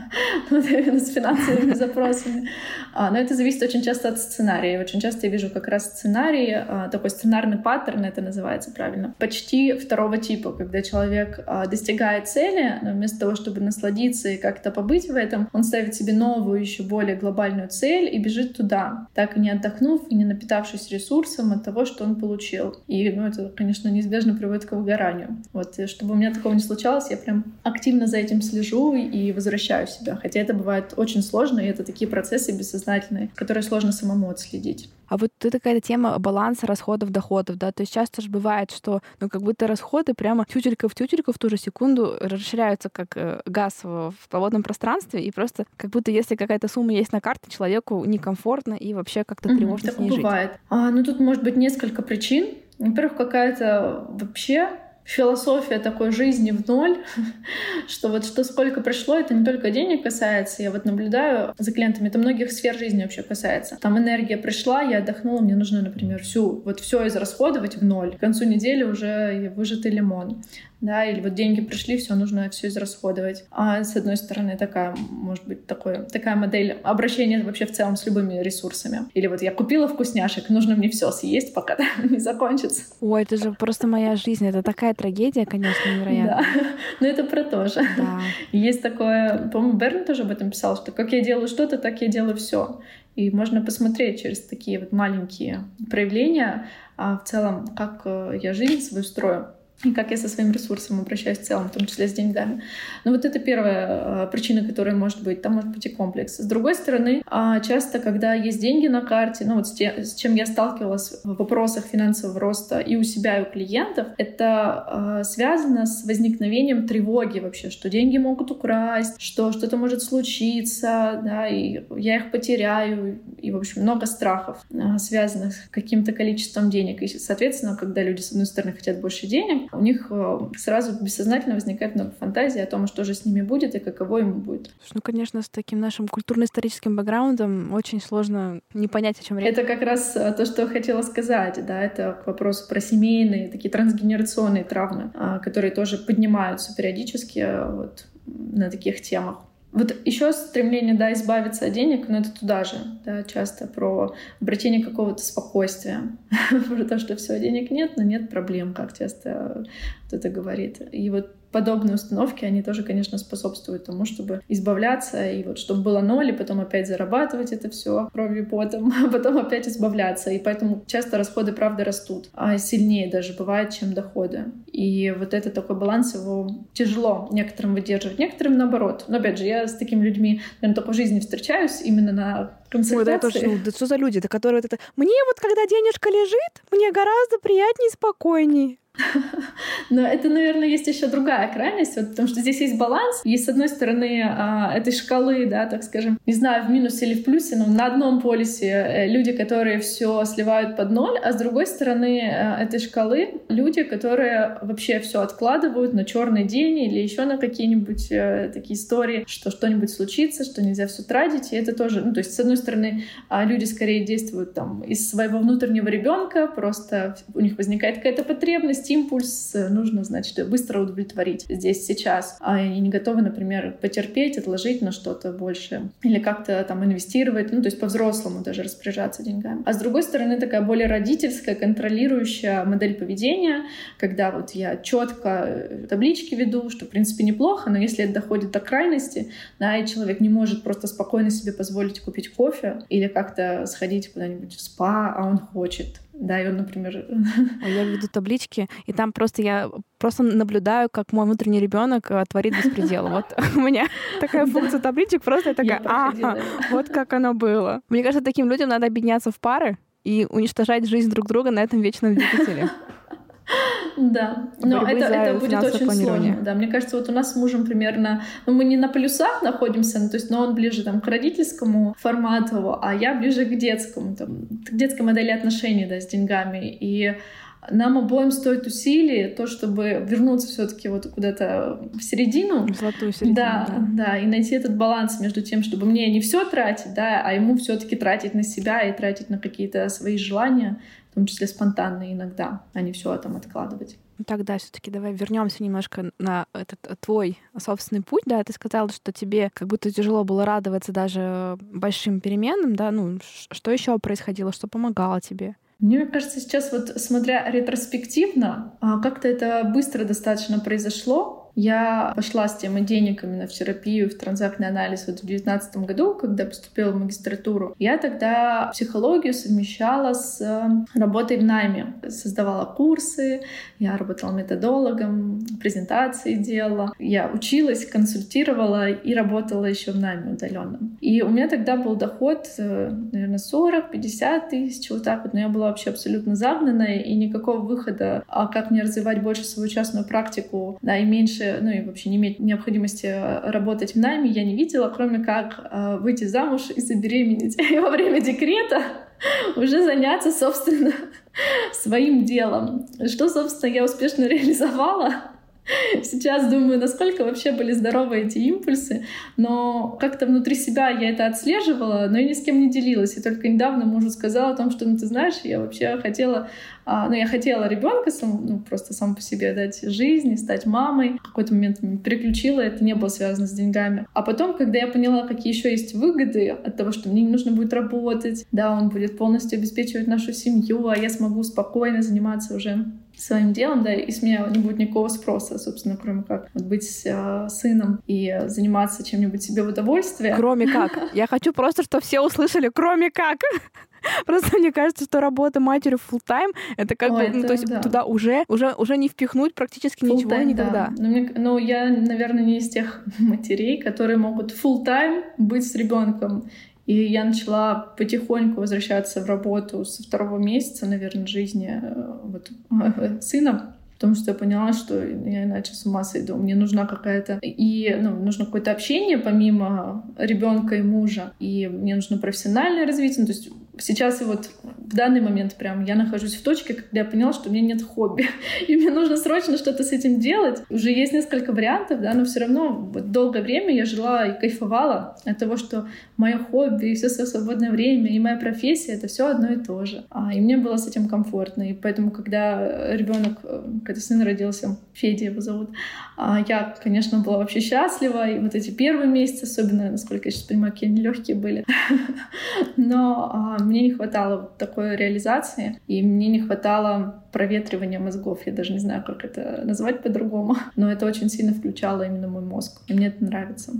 вот именно с финансовыми запросами. А, но это зависит очень часто от сценария. Очень часто я вижу как раз сценарий, а, такой сценарный паттерн, это называется правильно, почти второго типа, когда человек а, достигает цели, но вместо того, чтобы насладиться и как-то побыть в этом, он ставит себе новую, еще более глобальную цель и бежит туда, так и не отдохнув и не напитавшись ресурсом от того, что он получил. И, ну, это, конечно, неизбежно приводит к выгоранию. Вот, и чтобы у меня такого не случалось, я прям активно за этим слежу и возвращаю себя. Хотя это бывает очень сложно, и это такие процессы бессознательные, которые сложно самому отследить. А вот это какая-то тема баланса расходов, доходов, да, то есть часто же бывает, что, ну, как будто расходы прямо тютелька в тютельку в ту же секунду расширяются как э, газ в свободном пространстве, и просто как будто если какая-то сумма есть на карте, человеку некомфортно и вообще как-то тревожно mm-hmm, с ней бывает. жить. А, ну, тут может быть несколько причин. Во-первых, какая-то вообще философия такой жизни в ноль, что вот что сколько пришло, это не только денег касается. Я вот наблюдаю за клиентами, это многих сфер жизни вообще касается. Там энергия пришла, я отдохнула, мне нужно, например, всю, вот все израсходовать в ноль. К концу недели уже выжатый лимон да, или вот деньги пришли, все нужно все израсходовать. А с одной стороны такая, может быть, такой, такая модель обращения вообще в целом с любыми ресурсами. Или вот я купила вкусняшек, нужно мне все съесть, пока не закончится. Ой, это же просто моя жизнь, это такая трагедия, конечно, невероятно. Да, но это про то же. Да. Есть такое, по-моему, Берн тоже об этом писал, что как я делаю что-то, так я делаю все. И можно посмотреть через такие вот маленькие проявления а в целом, как э, я жизнь свою строю и как я со своим ресурсом обращаюсь в целом, в том числе с деньгами. Но вот это первая э, причина, которая может быть. Там может быть и комплекс. С другой стороны, э, часто, когда есть деньги на карте, ну вот с, чем я сталкивалась в вопросах финансового роста и у себя, и у клиентов, это э, связано с возникновением тревоги вообще, что деньги могут украсть, что что-то может случиться, да, и я их потеряю, и, в общем, много страхов, связанных с каким-то количеством денег. И, соответственно, когда люди, с одной стороны, хотят больше денег, у них э, сразу бессознательно возникает много фантазий о том, что же с ними будет и каково ему будет. Ну, конечно, с таким нашим культурно-историческим бэкграундом очень сложно не понять, о чем речь. Это как раз э, то, что я хотела сказать, да, это к вопросу про семейные, такие трансгенерационные травмы, а, которые тоже поднимаются периодически э, вот на таких темах. Вот еще стремление, да, избавиться от денег, но это туда же, да, часто про обретение какого-то спокойствия, про то, что все, денег нет, но нет проблем, как часто кто-то говорит. И вот подобные установки, они тоже, конечно, способствуют тому, чтобы избавляться, и вот чтобы было ноль, и потом опять зарабатывать это все кровью потом, а потом опять избавляться. И поэтому часто расходы, правда, растут, а сильнее даже бывает, чем доходы. И вот это такой баланс, его тяжело некоторым выдерживать, некоторым наоборот. Но опять же, я с такими людьми, наверное, только в жизни встречаюсь именно на консультации. Ой, да, тоже, ну, да что за люди, да, которые вот это... Мне вот, когда денежка лежит, мне гораздо приятнее и спокойнее. Но это, наверное, есть еще другая крайность, вот, потому что здесь есть баланс. Есть, с одной стороны, а, этой шкалы, да, так скажем, не знаю, в минусе или в плюсе, но на одном полюсе э, люди, которые все сливают под ноль, а с другой стороны э, этой шкалы люди, которые вообще все откладывают на черный день или еще на какие-нибудь э, такие истории, что что-нибудь случится, что нельзя все тратить. И это тоже, ну, то есть, с одной стороны, а, люди скорее действуют там из своего внутреннего ребенка, просто у них возникает какая-то потребность, есть импульс, э, нужно, значит, быстро удовлетворить здесь, сейчас. А они не готовы, например, потерпеть, отложить на что-то больше или как-то там инвестировать, ну, то есть по-взрослому даже распоряжаться деньгами. А с другой стороны, такая более родительская, контролирующая модель поведения, когда вот я четко э, таблички веду, что, в принципе, неплохо, но если это доходит до крайности, да, и человек не может просто спокойно себе позволить купить кофе или как-то сходить куда-нибудь в спа, а он хочет, да, и он, например... А я веду таблички, и там просто я просто наблюдаю, как мой внутренний ребенок э, творит беспредел. Вот у меня такая функция табличек, просто я такая, ага, вот как оно было. Мне кажется, таким людям надо объединяться в пары и уничтожать жизнь друг друга на этом вечном двигателе. Да, но это, это будет очень сложно. Да, мне кажется, вот у нас с мужем примерно, ну мы не на плюсах находимся, ну, то есть, но он ближе там к родительскому формату, а я ближе к детскому, там, к детской модели отношений, да, с деньгами. И нам обоим стоит усилий то, чтобы вернуться все-таки вот куда-то в середину. В золотую середину. Да, да, да, и найти этот баланс между тем, чтобы мне не все тратить, да, а ему все-таки тратить на себя и тратить на какие-то свои желания, том числе спонтанные иногда, а не все там откладывать. Ну тогда все-таки давай вернемся немножко на этот э, твой собственный путь, да, ты сказала, что тебе как будто тяжело было радоваться даже большим переменам, да, ну что еще происходило, что помогало тебе? Мне кажется, сейчас вот смотря ретроспективно, а, как-то это быстро достаточно произошло, я пошла с темой денег именно в терапию, в транзактный анализ вот в 2019 году, когда поступила в магистратуру. Я тогда психологию совмещала с э, работой в найме. Создавала курсы, я работала методологом, презентации делала. Я училась, консультировала и работала еще в найме удаленном. И у меня тогда был доход, э, наверное, 40-50 тысяч, вот так вот. Но я была вообще абсолютно загнанная, и никакого выхода, а как мне развивать больше свою частную практику, да, и меньше ну и вообще не иметь необходимости э, работать в найме я не видела, кроме как э, выйти замуж и забеременеть. И во время декрета уже заняться, собственно, своим делом. Что, собственно, я успешно реализовала. Сейчас думаю, насколько вообще были здоровы эти импульсы, но как-то внутри себя я это отслеживала, но и ни с кем не делилась. И только недавно мужу сказала о том, что, ну ты знаешь, я вообще хотела, а, ну я хотела ребенка сам, ну просто сам по себе дать жизнь стать мамой. В какой-то момент переключила, это не было связано с деньгами. А потом, когда я поняла, какие еще есть выгоды от того, что мне не нужно будет работать, да, он будет полностью обеспечивать нашу семью, а я смогу спокойно заниматься уже своим делом, да, и с меня не будет никакого спроса, собственно, кроме как вот быть э, сыном и заниматься чем-нибудь себе в удовольствие. Кроме как. Я хочу просто, чтобы все услышали, кроме как. Просто мне кажется, что работа матерью full time это как Ой, бы, ну, то есть да. туда уже, уже, уже не впихнуть практически full ничего time, никогда. Да. Но, мне, но я, наверное, не из тех матерей, которые могут full time быть с ребенком. И я начала потихоньку возвращаться в работу со второго месяца, наверное, жизни э, вот, сына потому что я поняла, что я иначе с ума сойду. Мне нужна какая-то... И ну, нужно какое-то общение помимо ребенка и мужа. И мне нужно профессиональное развитие. Ну, то есть сейчас и вот в данный момент прям я нахожусь в точке, когда я поняла, что у меня нет хобби, и мне нужно срочно что-то с этим делать. Уже есть несколько вариантов, да, но все равно вот долгое время я жила и кайфовала от того, что мое хобби и все свое свободное время и моя профессия — это все одно и то же. А, и мне было с этим комфортно. И поэтому, когда ребенок, э, когда сын родился, Федя его зовут, а, я, конечно, была вообще счастлива. И вот эти первые месяцы, особенно, насколько я сейчас понимаю, какие они легкие были. Но а, мне не хватало такой реализации, и мне не хватало проветривания мозгов. Я даже не знаю, как это назвать по-другому. Но это очень сильно включало именно мой мозг. И мне это нравится.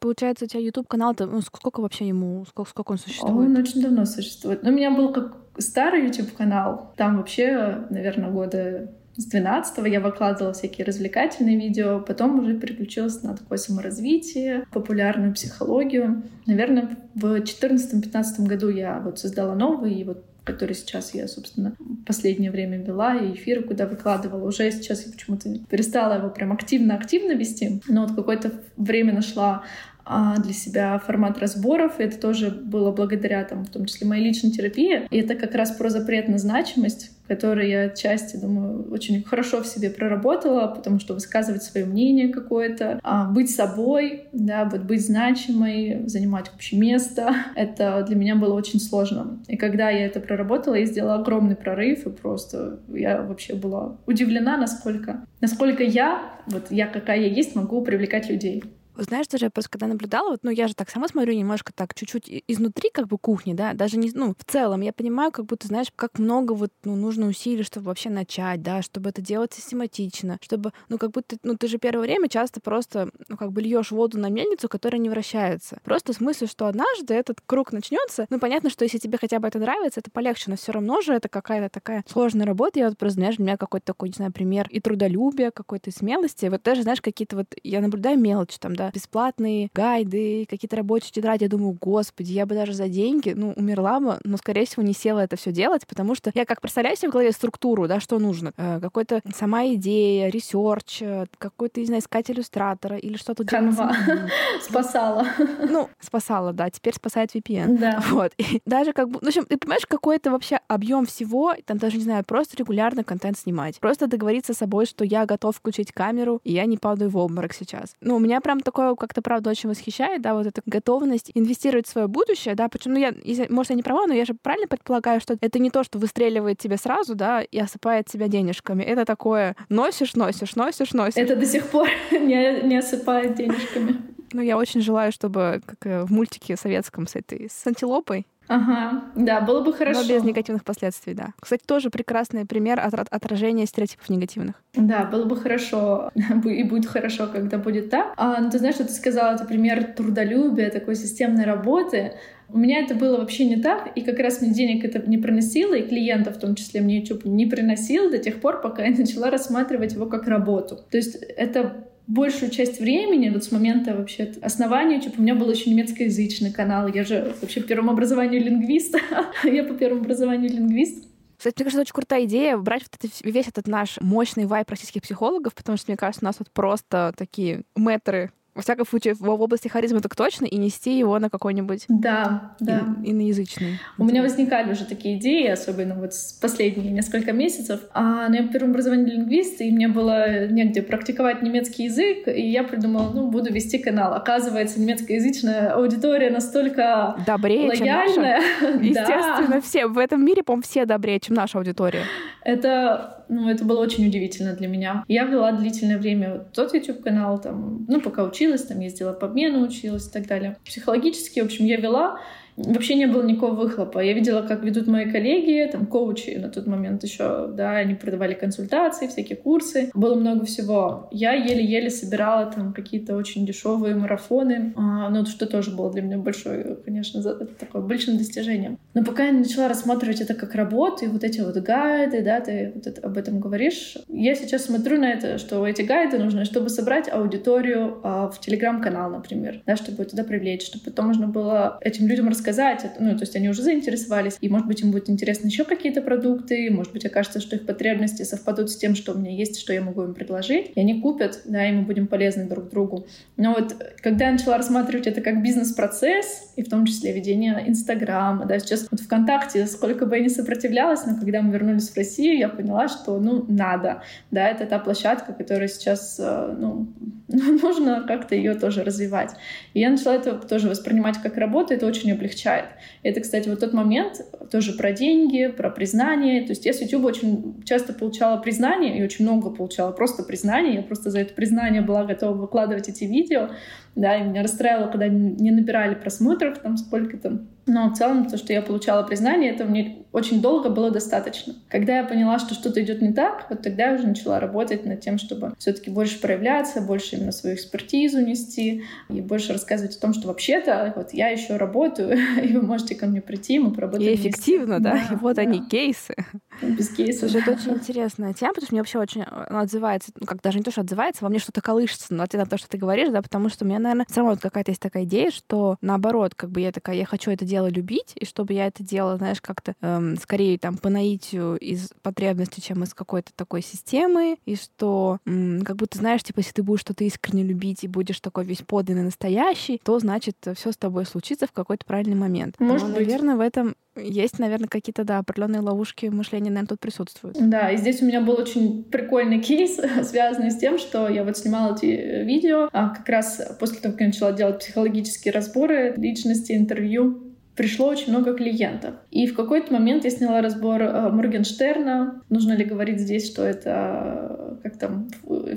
Получается, у тебя YouTube канал, ну, сколько вообще ему, сколько, сколько он существует? Он очень давно существует. Но у меня был как старый YouTube канал. Там вообще, наверное, года с 12 я выкладывала всякие развлекательные видео, потом уже переключилась на такое саморазвитие, популярную психологию. Наверное, в 2014-2015 году я вот создала новый, и вот который сейчас я, собственно, последнее время вела, и эфиры куда выкладывала. Уже сейчас я почему-то перестала его прям активно-активно вести, но вот какое-то время нашла а, для себя формат разборов. Это тоже было благодаря, там, в том числе, моей личной терапии. И это как раз про запрет на значимость, который я отчасти, думаю, очень хорошо в себе проработала, потому что высказывать свое мнение какое-то, а, быть собой, да, вот быть значимой, занимать общее место, это для меня было очень сложно. И когда я это проработала, я сделала огромный прорыв, и просто я вообще была удивлена, насколько, насколько я, вот я какая я есть, могу привлекать людей. Знаешь, даже я просто когда наблюдала, вот, ну я же так сама смотрю немножко так чуть-чуть изнутри как бы кухни, да, даже не, ну в целом я понимаю, как будто, знаешь, как много вот, ну, нужно усилий, чтобы вообще начать, да, чтобы это делать систематично, чтобы, ну как будто, ну ты же первое время часто просто, ну как бы льешь воду на мельницу, которая не вращается. Просто смысл, что однажды этот круг начнется. Ну понятно, что если тебе хотя бы это нравится, это полегче, но все равно же это какая-то такая сложная работа. Я вот просто, знаешь, у меня какой-то такой, не знаю, пример и трудолюбия, какой-то смелости. Вот даже, знаешь, какие-то вот, я наблюдаю мелочи там, да, да, бесплатные гайды, какие-то рабочие тетради. Я думаю, господи, я бы даже за деньги, ну, умерла бы, но, скорее всего, не села это все делать, потому что я как представляю себе в голове структуру, да, что нужно. Э, какой-то сама идея, research, э, какой-то, не знаю, искать иллюстратора или что-то Canva. спасала. Ну, спасала, да, теперь спасает VPN. Да. Вот. И даже как бы, ну, в общем, ты понимаешь, какой-то вообще объем всего, там даже, не знаю, просто регулярно контент снимать. Просто договориться с собой, что я готов включить камеру, и я не падаю в обморок сейчас. Ну, у меня прям такое как-то, правда, очень восхищает, да, вот эта готовность инвестировать в свое будущее, да, почему, ну, я, может, я не права, но я же правильно предполагаю, что это не то, что выстреливает тебе сразу, да, и осыпает тебя денежками. Это такое носишь, носишь, носишь, носишь. Это до сих пор не, не осыпает денежками. Ну, я очень желаю, чтобы, как в мультике советском с этой, с антилопой, Ага, да, было бы хорошо. Но без негативных последствий, да. Кстати, тоже прекрасный пример от отражения стереотипов негативных. Да, было бы хорошо, и будет хорошо, когда будет так. А, ну, ты знаешь, что ты сказала, это пример трудолюбия, такой системной работы. У меня это было вообще не так, и как раз мне денег это не приносило, и клиентов в том числе мне YouTube не приносил до тех пор, пока я начала рассматривать его как работу. То есть это большую часть времени, вот с момента вообще основания, типа, у меня был еще немецкоязычный канал, я же вообще по первому образованию лингвист, я по первому образованию лингвист, кстати, мне кажется, очень крутая идея брать вот этот, весь этот наш мощный вайп российских психологов, потому что, мне кажется, у нас вот просто такие метры во всяком случае, в области харизмы так точно, и нести его на какой-нибудь да, да. иноязычный. У меня возникали уже такие идеи, особенно вот с последние несколько месяцев. А, но я по первому образованию лингвист, и мне было негде практиковать немецкий язык, и я придумала, ну, буду вести канал. Оказывается, немецкоязычная аудитория настолько добрее, лояльная. Чем наша. Естественно, все. В этом мире, по-моему, все добрее, чем наша аудитория. Это, ну, это было очень удивительно для меня. Я вела длительное время вот тот YouTube-канал, там, ну, пока училась, там, ездила по обмену, училась и так далее. Психологически, в общем, я вела, вообще не было никакого выхлопа. Я видела, как ведут мои коллеги, там, коучи на тот момент еще, да, они продавали консультации, всякие курсы. Было много всего. Я еле-еле собирала там какие-то очень дешевые марафоны, а, ну, что тоже было для меня большое, конечно, такое большим достижением. Но пока я начала рассматривать это как работу, и вот эти вот гайды, да, ты вот это, об этом говоришь, я сейчас смотрю на это, что эти гайды нужны, чтобы собрать аудиторию а, в телеграм-канал, например, да, чтобы туда привлечь, чтобы потом можно было этим людям рассказать, ну, то есть они уже заинтересовались, и, может быть, им будет интересно еще какие-то продукты, может быть, окажется, что их потребности совпадут с тем, что у меня есть, что я могу им предложить, и они купят, да, и мы будем полезны друг другу. Но вот когда я начала рассматривать это как бизнес-процесс, и в том числе ведение Инстаграма, да, сейчас вот ВКонтакте, сколько бы я ни сопротивлялась, но когда мы вернулись в Россию, я поняла, что, ну, надо, да, это та площадка, которая сейчас, э, ну, нужно как-то ее тоже развивать. И я начала это тоже воспринимать как работу, это очень облегчает. Это, кстати, вот тот момент тоже про деньги, про признание. То есть я с YouTube очень часто получала признание, и очень много получала просто признание. Я просто за это признание была готова выкладывать эти видео. Да, и меня расстраивало, когда не набирали просмотров, там сколько там но в целом то, что я получала признание, это мне очень долго было достаточно. Когда я поняла, что что-то идет не так, вот тогда я уже начала работать над тем, чтобы все-таки больше проявляться, больше именно свою экспертизу нести и больше рассказывать о том, что вообще-то вот я еще работаю, и вы можете ко мне прийти, мы поработаем. И эффективно, да? да? И вот да. они кейсы. Без кейсов. Слушай, это очень интересная тема, потому что мне вообще очень отзывается, ну как даже не то, что отзывается, во мне что-то колышется, но ответ на то, что ты говоришь, да, потому что у меня, наверное, все равно какая-то есть такая идея, что наоборот, как бы я такая, я хочу это дело любить, и чтобы я это делала, знаешь, как-то эм, скорее там по наитию из потребности, чем из какой-то такой системы, и что эм, как будто, знаешь, типа, если ты будешь что-то искренне любить и будешь такой весь подлинный, настоящий, то, значит, все с тобой случится в какой-то правильный момент. Может Но, быть. наверное, в этом есть, наверное, какие-то, да, определенные ловушки мышления, наверное, тут присутствуют. Да, и здесь у меня был очень прикольный кейс, связанный с тем, что я вот снимала эти видео, а как раз после того, как я начала делать психологические разборы личности, интервью, пришло очень много клиентов. И в какой-то момент я сняла разбор э, Моргенштерна. Нужно ли говорить здесь, что это э, как там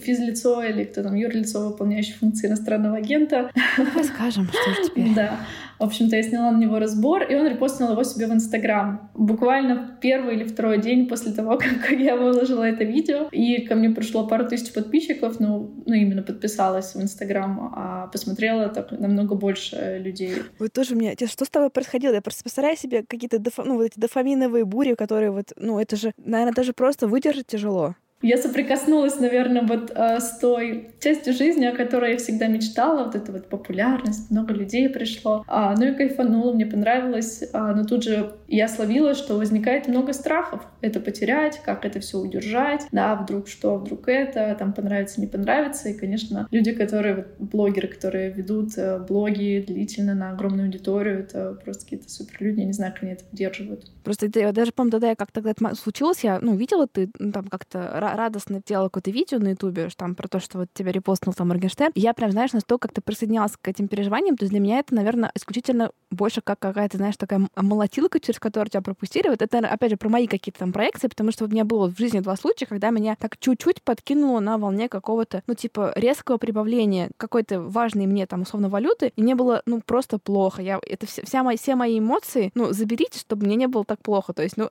физлицо или кто там юрлицо, выполняющий функции иностранного агента? Давай скажем, что теперь. Да. В общем-то, я сняла на него разбор, и он репостнул его себе в Инстаграм. Буквально первый или второй день после того, как я выложила это видео. И ко мне пришло пару тысяч подписчиков, ну, ну именно подписалась в Инстаграм, а посмотрела так намного больше людей. Вот тоже мне... Что с тобой происходило? Я просто представляю себе какие-то дофа... ну, вот эти дофаминовые бури, которые вот... Ну, это же, наверное, даже просто выдержать тяжело. Я соприкоснулась, наверное, вот э, с той частью жизни, о которой я всегда мечтала, вот эта вот популярность, много людей пришло. А, ну и кайфанула, мне понравилось. А, но тут же я словила, что возникает много страхов. Это потерять, как это все удержать, да, вдруг что, вдруг это, там понравится, не понравится. И, конечно, люди, которые, вот, блогеры, которые ведут э, блоги длительно на огромную аудиторию, это просто какие-то супер люди, я не знаю, как они это поддерживают. Просто я даже помню, тогда я как тогда это случилось, я, ну, видела ты ну, там как-то радостно делала какое-то видео на Ютубе, там про то, что вот тебя репостнул там Моргенштерн. И я прям, знаешь, настолько как-то присоединялась к этим переживаниям. То есть для меня это, наверное, исключительно больше как какая-то, знаешь, такая молотилка, через которую тебя пропустили. Вот это, опять же, про мои какие-то там проекции, потому что у меня было в жизни два случая, когда меня так чуть-чуть подкинуло на волне какого-то, ну, типа, резкого прибавления какой-то важной мне там, условно, валюты, и мне было, ну, просто плохо. Я, это вся, вся мои, все мои эмоции, ну, заберите, чтобы мне не было так плохо. То есть, ну,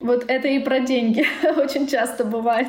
Вот это и про деньги очень часто бывает.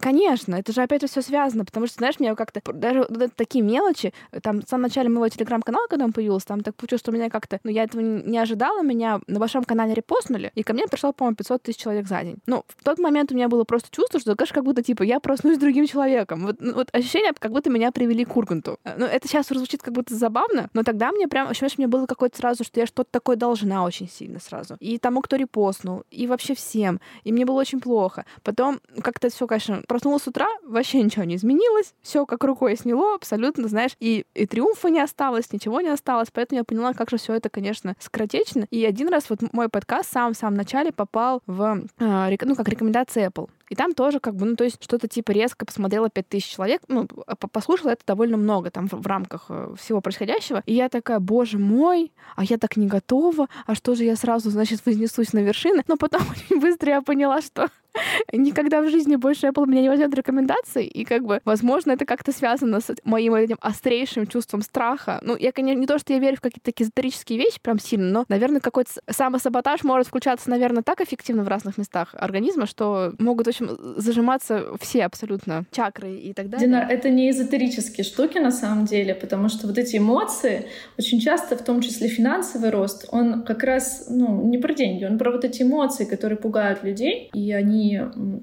Конечно, это же опять все связано, потому что, знаешь, меня как-то даже такие мелочи, там в самом начале моего телеграм-канала, когда он появился, там так получилось, что меня как-то, ну, я этого не ожидала, меня на вашем канале репостнули, и ко мне пришло, по-моему, 500 тысяч человек за день. Ну, в тот момент у меня было просто чувство, что, конечно, как будто, типа, я проснусь другим человеком. Вот, ну, вот ощущение, как будто меня привели к Урганту. Ну, это сейчас звучит как будто забавно, но тогда мне прям, ощущение, мне было какое-то сразу, что я что-то такое должна очень сильно сразу. И тому, кто репостнул, и вообще всем. И мне было очень плохо. Потом как-то все, конечно, проснулась с утра, вообще ничего не изменилось, все как рукой сняло, абсолютно, знаешь, и, и триумфа не осталось, ничего не осталось, поэтому я поняла, как же все это, конечно, скоротечно. И один раз вот мой подкаст сам в самом начале попал в, э, ну, как рекомендации Apple. И там тоже как бы, ну, то есть что-то типа резко посмотрела 5000 человек, ну, послушала это довольно много там в, в рамках э, всего происходящего. И я такая, боже мой, а я так не готова, а что же я сразу, значит, вознесусь на вершины? Но потом очень быстро я поняла, что никогда в жизни больше Apple меня не возьмет рекомендации, и как бы, возможно, это как-то связано с моим этим острейшим чувством страха. Ну, я, конечно, не то, что я верю в какие-то такие эзотерические вещи прям сильно, но, наверное, какой-то самосаботаж может включаться, наверное, так эффективно в разных местах организма, что могут, в общем, зажиматься все абсолютно чакры и так далее. Динар, это не эзотерические штуки на самом деле, потому что вот эти эмоции, очень часто, в том числе финансовый рост, он как раз, ну, не про деньги, он про вот эти эмоции, которые пугают людей, и они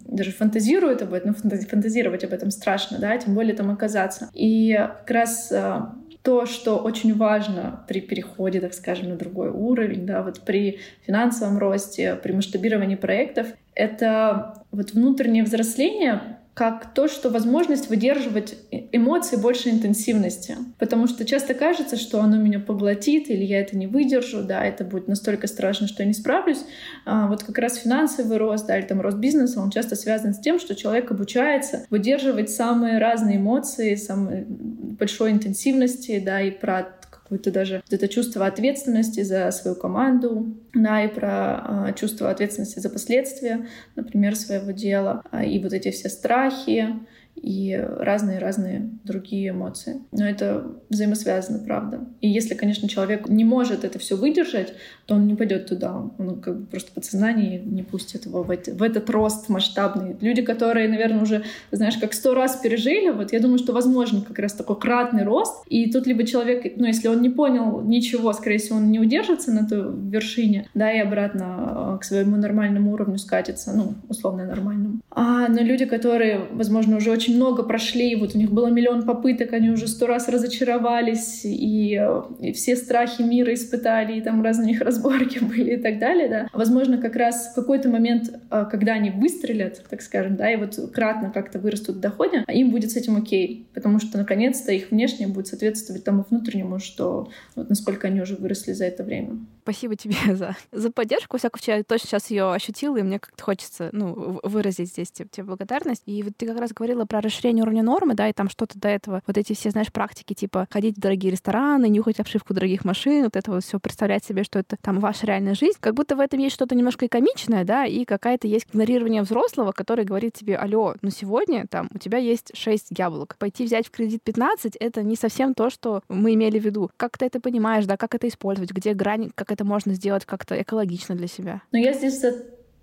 даже фантазируют об этом, фантазировать об этом страшно, да, тем более там оказаться. И как раз а, то, что очень важно при переходе, так скажем, на другой уровень, да, вот при финансовом росте, при масштабировании проектов, это вот внутреннее взросление, как то, что возможность выдерживать эмоции больше интенсивности. Потому что часто кажется, что оно меня поглотит, или я это не выдержу, да, это будет настолько страшно, что я не справлюсь. А вот как раз финансовый рост, да, или там рост бизнеса, он часто связан с тем, что человек обучается выдерживать самые разные эмоции, самые большой интенсивности, да, и про какое-то даже это чувство ответственности за свою команду, да, и про э, чувство ответственности за последствия, например, своего дела, э, и вот эти все страхи, и разные-разные другие эмоции. Но это взаимосвязано, правда. И если, конечно, человек не может это все выдержать, то он не пойдет туда. Он как бы просто подсознание не пустит его в, эти, в этот рост масштабный. Люди, которые, наверное, уже, знаешь, как сто раз пережили, вот я думаю, что возможен как раз такой кратный рост. И тут либо человек, ну, если он не понял ничего, скорее всего, он не удержится на той вершине, да, и обратно э, к своему нормальному уровню скатится, ну, условно нормальному. А, но люди, которые, возможно, уже очень много прошли, вот у них было миллион попыток, они уже сто раз разочаровались, и, и все страхи мира испытали, и там разные их разборки были и так далее, да. Возможно, как раз в какой-то момент, а, когда они выстрелят, так скажем, да, и вот кратно как-то вырастут в доходе, им будет с этим окей, потому что, наконец-то, их внешнее будет соответствовать тому внутреннему, что вот насколько они уже выросли за это время. Спасибо тебе за, за поддержку. Случае, я точно сейчас ее ощутила, и мне как-то хочется ну, выразить здесь тебе, тебе благодарность. И вот ты как раз говорила про расширение уровня нормы, да, и там что-то до этого, вот эти все, знаешь, практики, типа ходить в дорогие рестораны, нюхать обшивку дорогих машин, вот это вот все представлять себе, что это там ваша реальная жизнь. Как будто в этом есть что-то немножко и комичное, да, и какая-то есть игнорирование взрослого, который говорит тебе, алло, ну сегодня там у тебя есть 6 яблок. Пойти взять в кредит 15 — это не совсем то, что мы имели в виду. Как ты это понимаешь, да, как это использовать, где грань, как это можно сделать как-то экологично для себя? Но я здесь за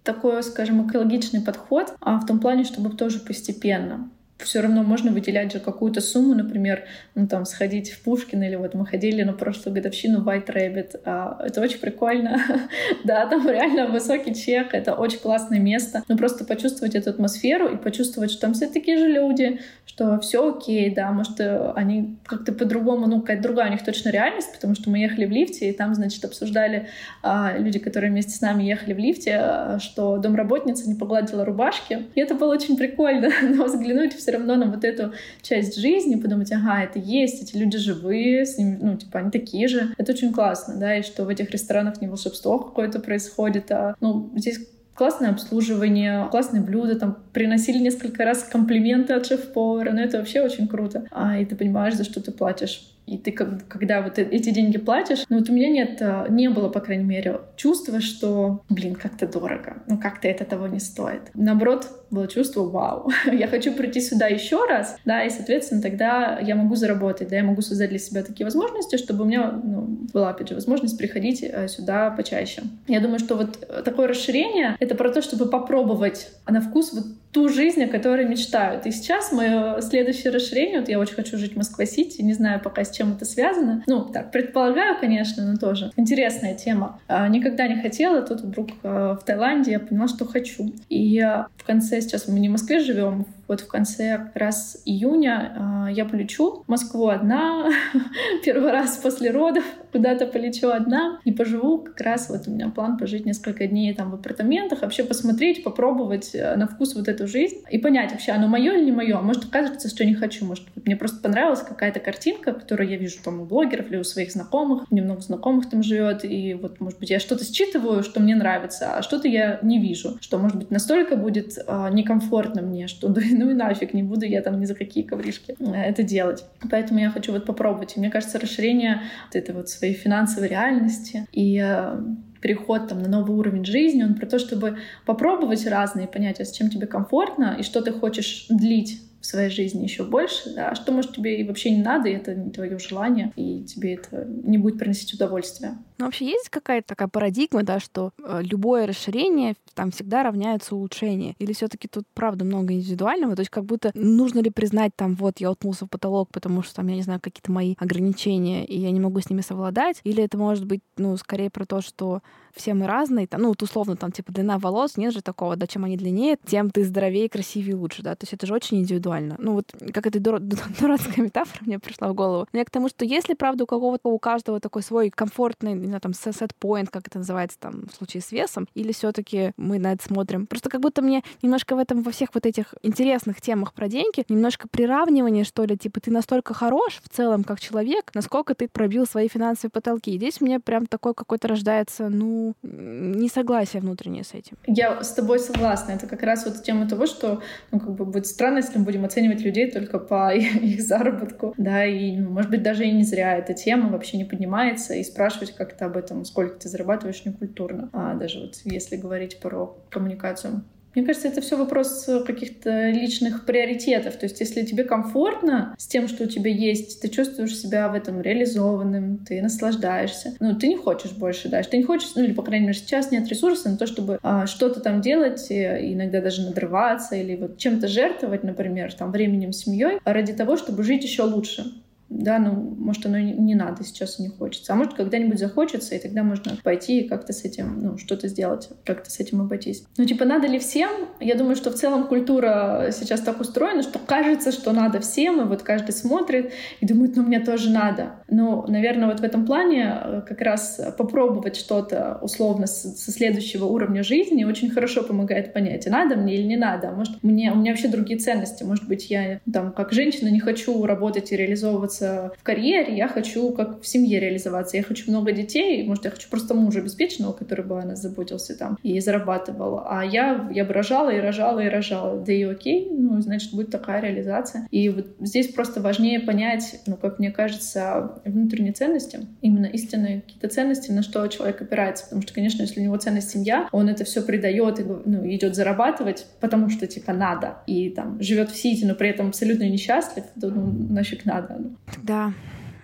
такой, скажем, экологичный подход, а в том плане, чтобы тоже постепенно все равно можно выделять же какую-то сумму, например, ну там сходить в Пушкин или вот мы ходили на прошлую годовщину White Rabbit. А, это очень прикольно. да, там реально высокий чек, это очень классное место. Но просто почувствовать эту атмосферу и почувствовать, что там все такие же люди, что все окей, да, может, они как-то по-другому, ну, какая-то другая у них точно реальность, потому что мы ехали в лифте, и там, значит, обсуждали а, люди, которые вместе с нами ехали в лифте, а, что домработница не погладила рубашки. И это было очень прикольно, но взглянуть в все равно на вот эту часть жизни, подумать, ага, это есть, эти люди живые, с ними, ну, типа, они такие же. Это очень классно, да, и что в этих ресторанах не волшебство какое-то происходит, а, ну, здесь классное обслуживание, классные блюда, там приносили несколько раз комплименты от шеф-повара, ну это вообще очень круто. А, и ты понимаешь, за что ты платишь. И ты, как, когда вот э, эти деньги платишь, ну вот у меня нет, э, не было, по крайней мере, чувства, что, блин, как-то дорого, ну как-то это того не стоит. Наоборот, было чувство, вау, я хочу прийти сюда еще раз, да, и, соответственно, тогда я могу заработать, да, я могу создать для себя такие возможности, чтобы у меня ну, была, опять же, возможность приходить э, сюда почаще. Я думаю, что вот такое расширение — это про то, чтобы попробовать на вкус вот ту жизнь, о которой мечтают. И сейчас мое следующее расширение, вот я очень хочу жить в Москва-Сити, не знаю пока с чем это связано. Ну, так, предполагаю, конечно, но тоже. Интересная тема. А, никогда не хотела, тут вдруг а, в Таиланде я поняла, что хочу. И в конце, сейчас мы не в Москве живем, вот в конце раз июня э, я полечу в Москву одна, первый раз после родов куда-то полечу одна и поживу. Как раз, вот у меня план пожить несколько дней там в апартаментах, вообще посмотреть, попробовать э, на вкус вот эту жизнь и понять вообще, оно мое или не мое. Может, окажется, что не хочу, может, мне просто понравилась какая-то картинка, которую я вижу там у блогеров или у своих знакомых, мне много знакомых там живет, и вот, может быть, я что-то считываю, что мне нравится, а что-то я не вижу, что, может быть, настолько будет э, некомфортно мне, что ну и нафиг, не буду я там ни за какие ковришки э, это делать. Поэтому я хочу вот попробовать. И мне кажется, расширение вот этой вот своей финансовой реальности и э, переход там, на новый уровень жизни, он про то, чтобы попробовать разные понятия, с чем тебе комфортно и что ты хочешь длить в своей жизни еще больше, да, а что, может, тебе и вообще не надо, и это не твое желание, и тебе это не будет приносить удовольствие. Ну, вообще есть какая-то такая парадигма, да, что э, любое расширение там всегда равняется улучшение? Или все таки тут, правда, много индивидуального? То есть как будто нужно ли признать там, вот, я уткнулся в потолок, потому что там, я не знаю, какие-то мои ограничения, и я не могу с ними совладать? Или это может быть, ну, скорее про то, что все мы разные, там, ну, вот условно, там, типа, длина волос, нет же такого, да, чем они длиннее, тем ты здоровее, красивее, лучше, да, то есть это же очень индивидуально. Ну, вот как эта дур... дурацкая метафора мне пришла в голову. Но я к тому, что если, правда, у кого-то, у каждого такой свой комфортный, не знаю, там, set-point, как это называется там в случае с весом, или все таки мы на это смотрим. Просто как будто мне немножко в этом, во всех вот этих интересных темах про деньги, немножко приравнивание, что ли, типа, ты настолько хорош в целом, как человек, насколько ты пробил свои финансовые потолки. И здесь мне прям такой какой-то рождается, ну, несогласие внутреннее с этим. Я с тобой согласна. Это как раз вот тема того, что ну, как бы будет странно, если мы будем оценивать людей только по их заработку. Да, и, ну, может быть, даже и не зря эта тема вообще не поднимается, и спрашивать как-то об этом, сколько ты зарабатываешь, не культурно. А даже вот если говорить про коммуникацию мне кажется, это все вопрос э, каких-то личных приоритетов. То есть, если тебе комфортно с тем, что у тебя есть, ты чувствуешь себя в этом реализованным, ты наслаждаешься. Ну, ты не хочешь больше дальше. Ты не хочешь, ну, или, по крайней мере, сейчас нет ресурсов на то, чтобы а, что-то там делать, и иногда даже надрываться, или вот чем-то жертвовать, например, там, временем, семьей, ради того, чтобы жить еще лучше да, ну, может, оно не надо, сейчас не хочется. А может, когда-нибудь захочется, и тогда можно пойти и как-то с этим, ну, что-то сделать, как-то с этим обойтись. Ну, типа, надо ли всем? Я думаю, что в целом культура сейчас так устроена, что кажется, что надо всем, и вот каждый смотрит и думает, ну, мне тоже надо. Но, наверное, вот в этом плане э, как раз попробовать что-то условно со следующего уровня жизни очень хорошо помогает понять, надо мне или не надо. Может, мне, у меня вообще другие ценности. Может быть, я там как женщина не хочу работать и реализовываться реализовываться в карьере, я хочу как в семье реализоваться. Я хочу много детей, может, я хочу просто мужа обеспеченного, который бы о нас заботился там и зарабатывал. А я, я бы рожала и рожала и рожала. Да и окей, ну, значит, будет такая реализация. И вот здесь просто важнее понять, ну, как мне кажется, внутренние ценности, именно истинные какие-то ценности, на что человек опирается. Потому что, конечно, если у него ценность семья, он это все придает и ну, идет зарабатывать, потому что, типа, надо. И там живет в Сити, но при этом абсолютно несчастлив, то ну, нафиг надо. Да,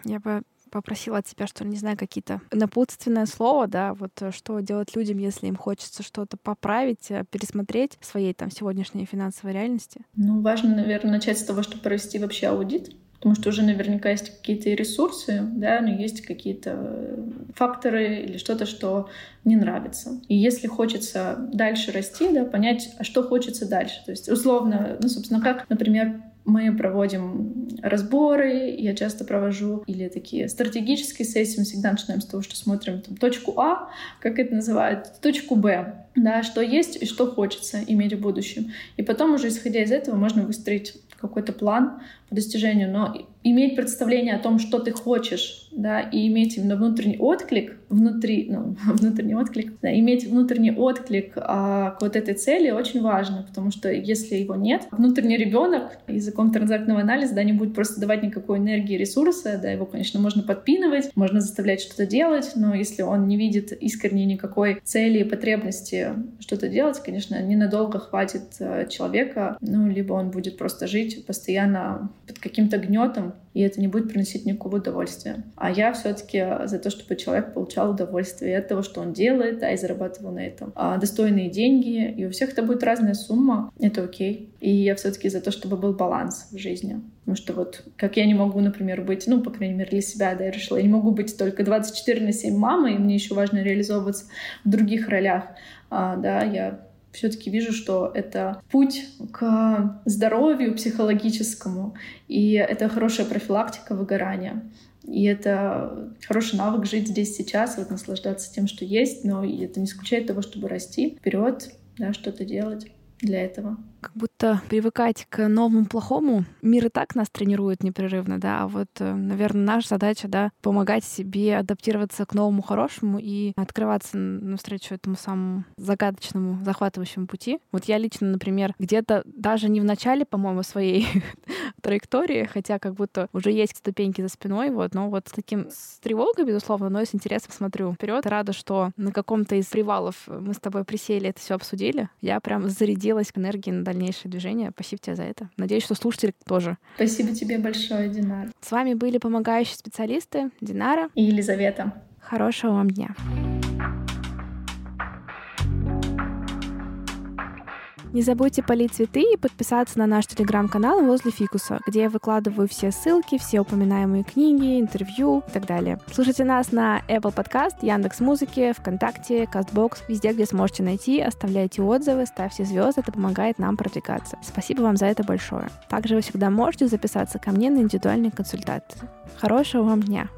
я бы попросила от тебя, что, не знаю, какие-то напутственное слово, да, вот э, что делать людям, если им хочется что-то поправить, э, пересмотреть в своей там сегодняшней финансовой реальности? Ну, важно, наверное, начать с того, чтобы провести вообще аудит, потому что уже наверняка есть какие-то ресурсы, да, но есть какие-то э, факторы или что-то, что не нравится. И если хочется дальше расти, да, понять, а что хочется дальше. То есть, условно, ну, собственно, как, например, мы проводим разборы, я часто провожу или такие стратегические сессии, мы всегда начинаем с того, что смотрим там, точку А, как это называют, точку Б, да, что есть и что хочется иметь в будущем. И потом уже исходя из этого можно выстроить какой-то план достижению, но иметь представление о том, что ты хочешь, да, и иметь именно внутренний отклик, внутри, ну, внутренний отклик, да, иметь внутренний отклик а, к вот этой цели очень важно, потому что если его нет, внутренний ребенок языком транзактного анализа, да, не будет просто давать никакой энергии, ресурса, да, его, конечно, можно подпинывать, можно заставлять что-то делать, но если он не видит искренне никакой цели и потребности что-то делать, конечно, ненадолго хватит э, человека, ну, либо он будет просто жить постоянно под каким-то гнетом, и это не будет приносить никакого удовольствия. А я все-таки за то, чтобы человек получал удовольствие от того, что он делает, да, и зарабатывал на этом а достойные деньги. И у всех это будет разная сумма, это окей. И я все-таки за то, чтобы был баланс в жизни. Потому что вот как я не могу, например, быть, ну, по крайней мере, для себя, да, я решила, я не могу быть только 24 на 7 мамой, и мне еще важно реализовываться в других ролях. А, да, я все-таки вижу, что это путь к здоровью психологическому, и это хорошая профилактика выгорания. И это хороший навык жить здесь сейчас, вот наслаждаться тем, что есть, но это не исключает того, чтобы расти вперед, да, что-то делать для этого. Как будто привыкать к новому плохому. Мир и так нас тренирует непрерывно, да, а вот, э, наверное, наша задача, да, помогать себе адаптироваться к новому хорошему и открываться навстречу этому самому загадочному, захватывающему пути. Вот я лично, например, где-то даже не в начале, по-моему, своей траектории, хотя как будто уже есть ступеньки за спиной, вот, но вот с таким с тревогой, безусловно, но и с интересом смотрю вперед. Рада, что на каком-то из привалов мы с тобой присели, это все обсудили. Я прям зарядилась энергией на дальнейшее движение. Спасибо тебе за это. Надеюсь, что слушатели тоже. Спасибо тебе большое, Динара. С вами были помогающие специалисты Динара и Елизавета. Хорошего вам дня. Не забудьте полить цветы и подписаться на наш телеграм-канал возле фикуса, где я выкладываю все ссылки, все упоминаемые книги, интервью и так далее. Слушайте нас на Apple Podcast, Яндекс Музыки, ВКонтакте, Castbox, везде, где сможете найти, оставляйте отзывы, ставьте звезды, это помогает нам продвигаться. Спасибо вам за это большое. Также вы всегда можете записаться ко мне на индивидуальные консультации. Хорошего вам дня!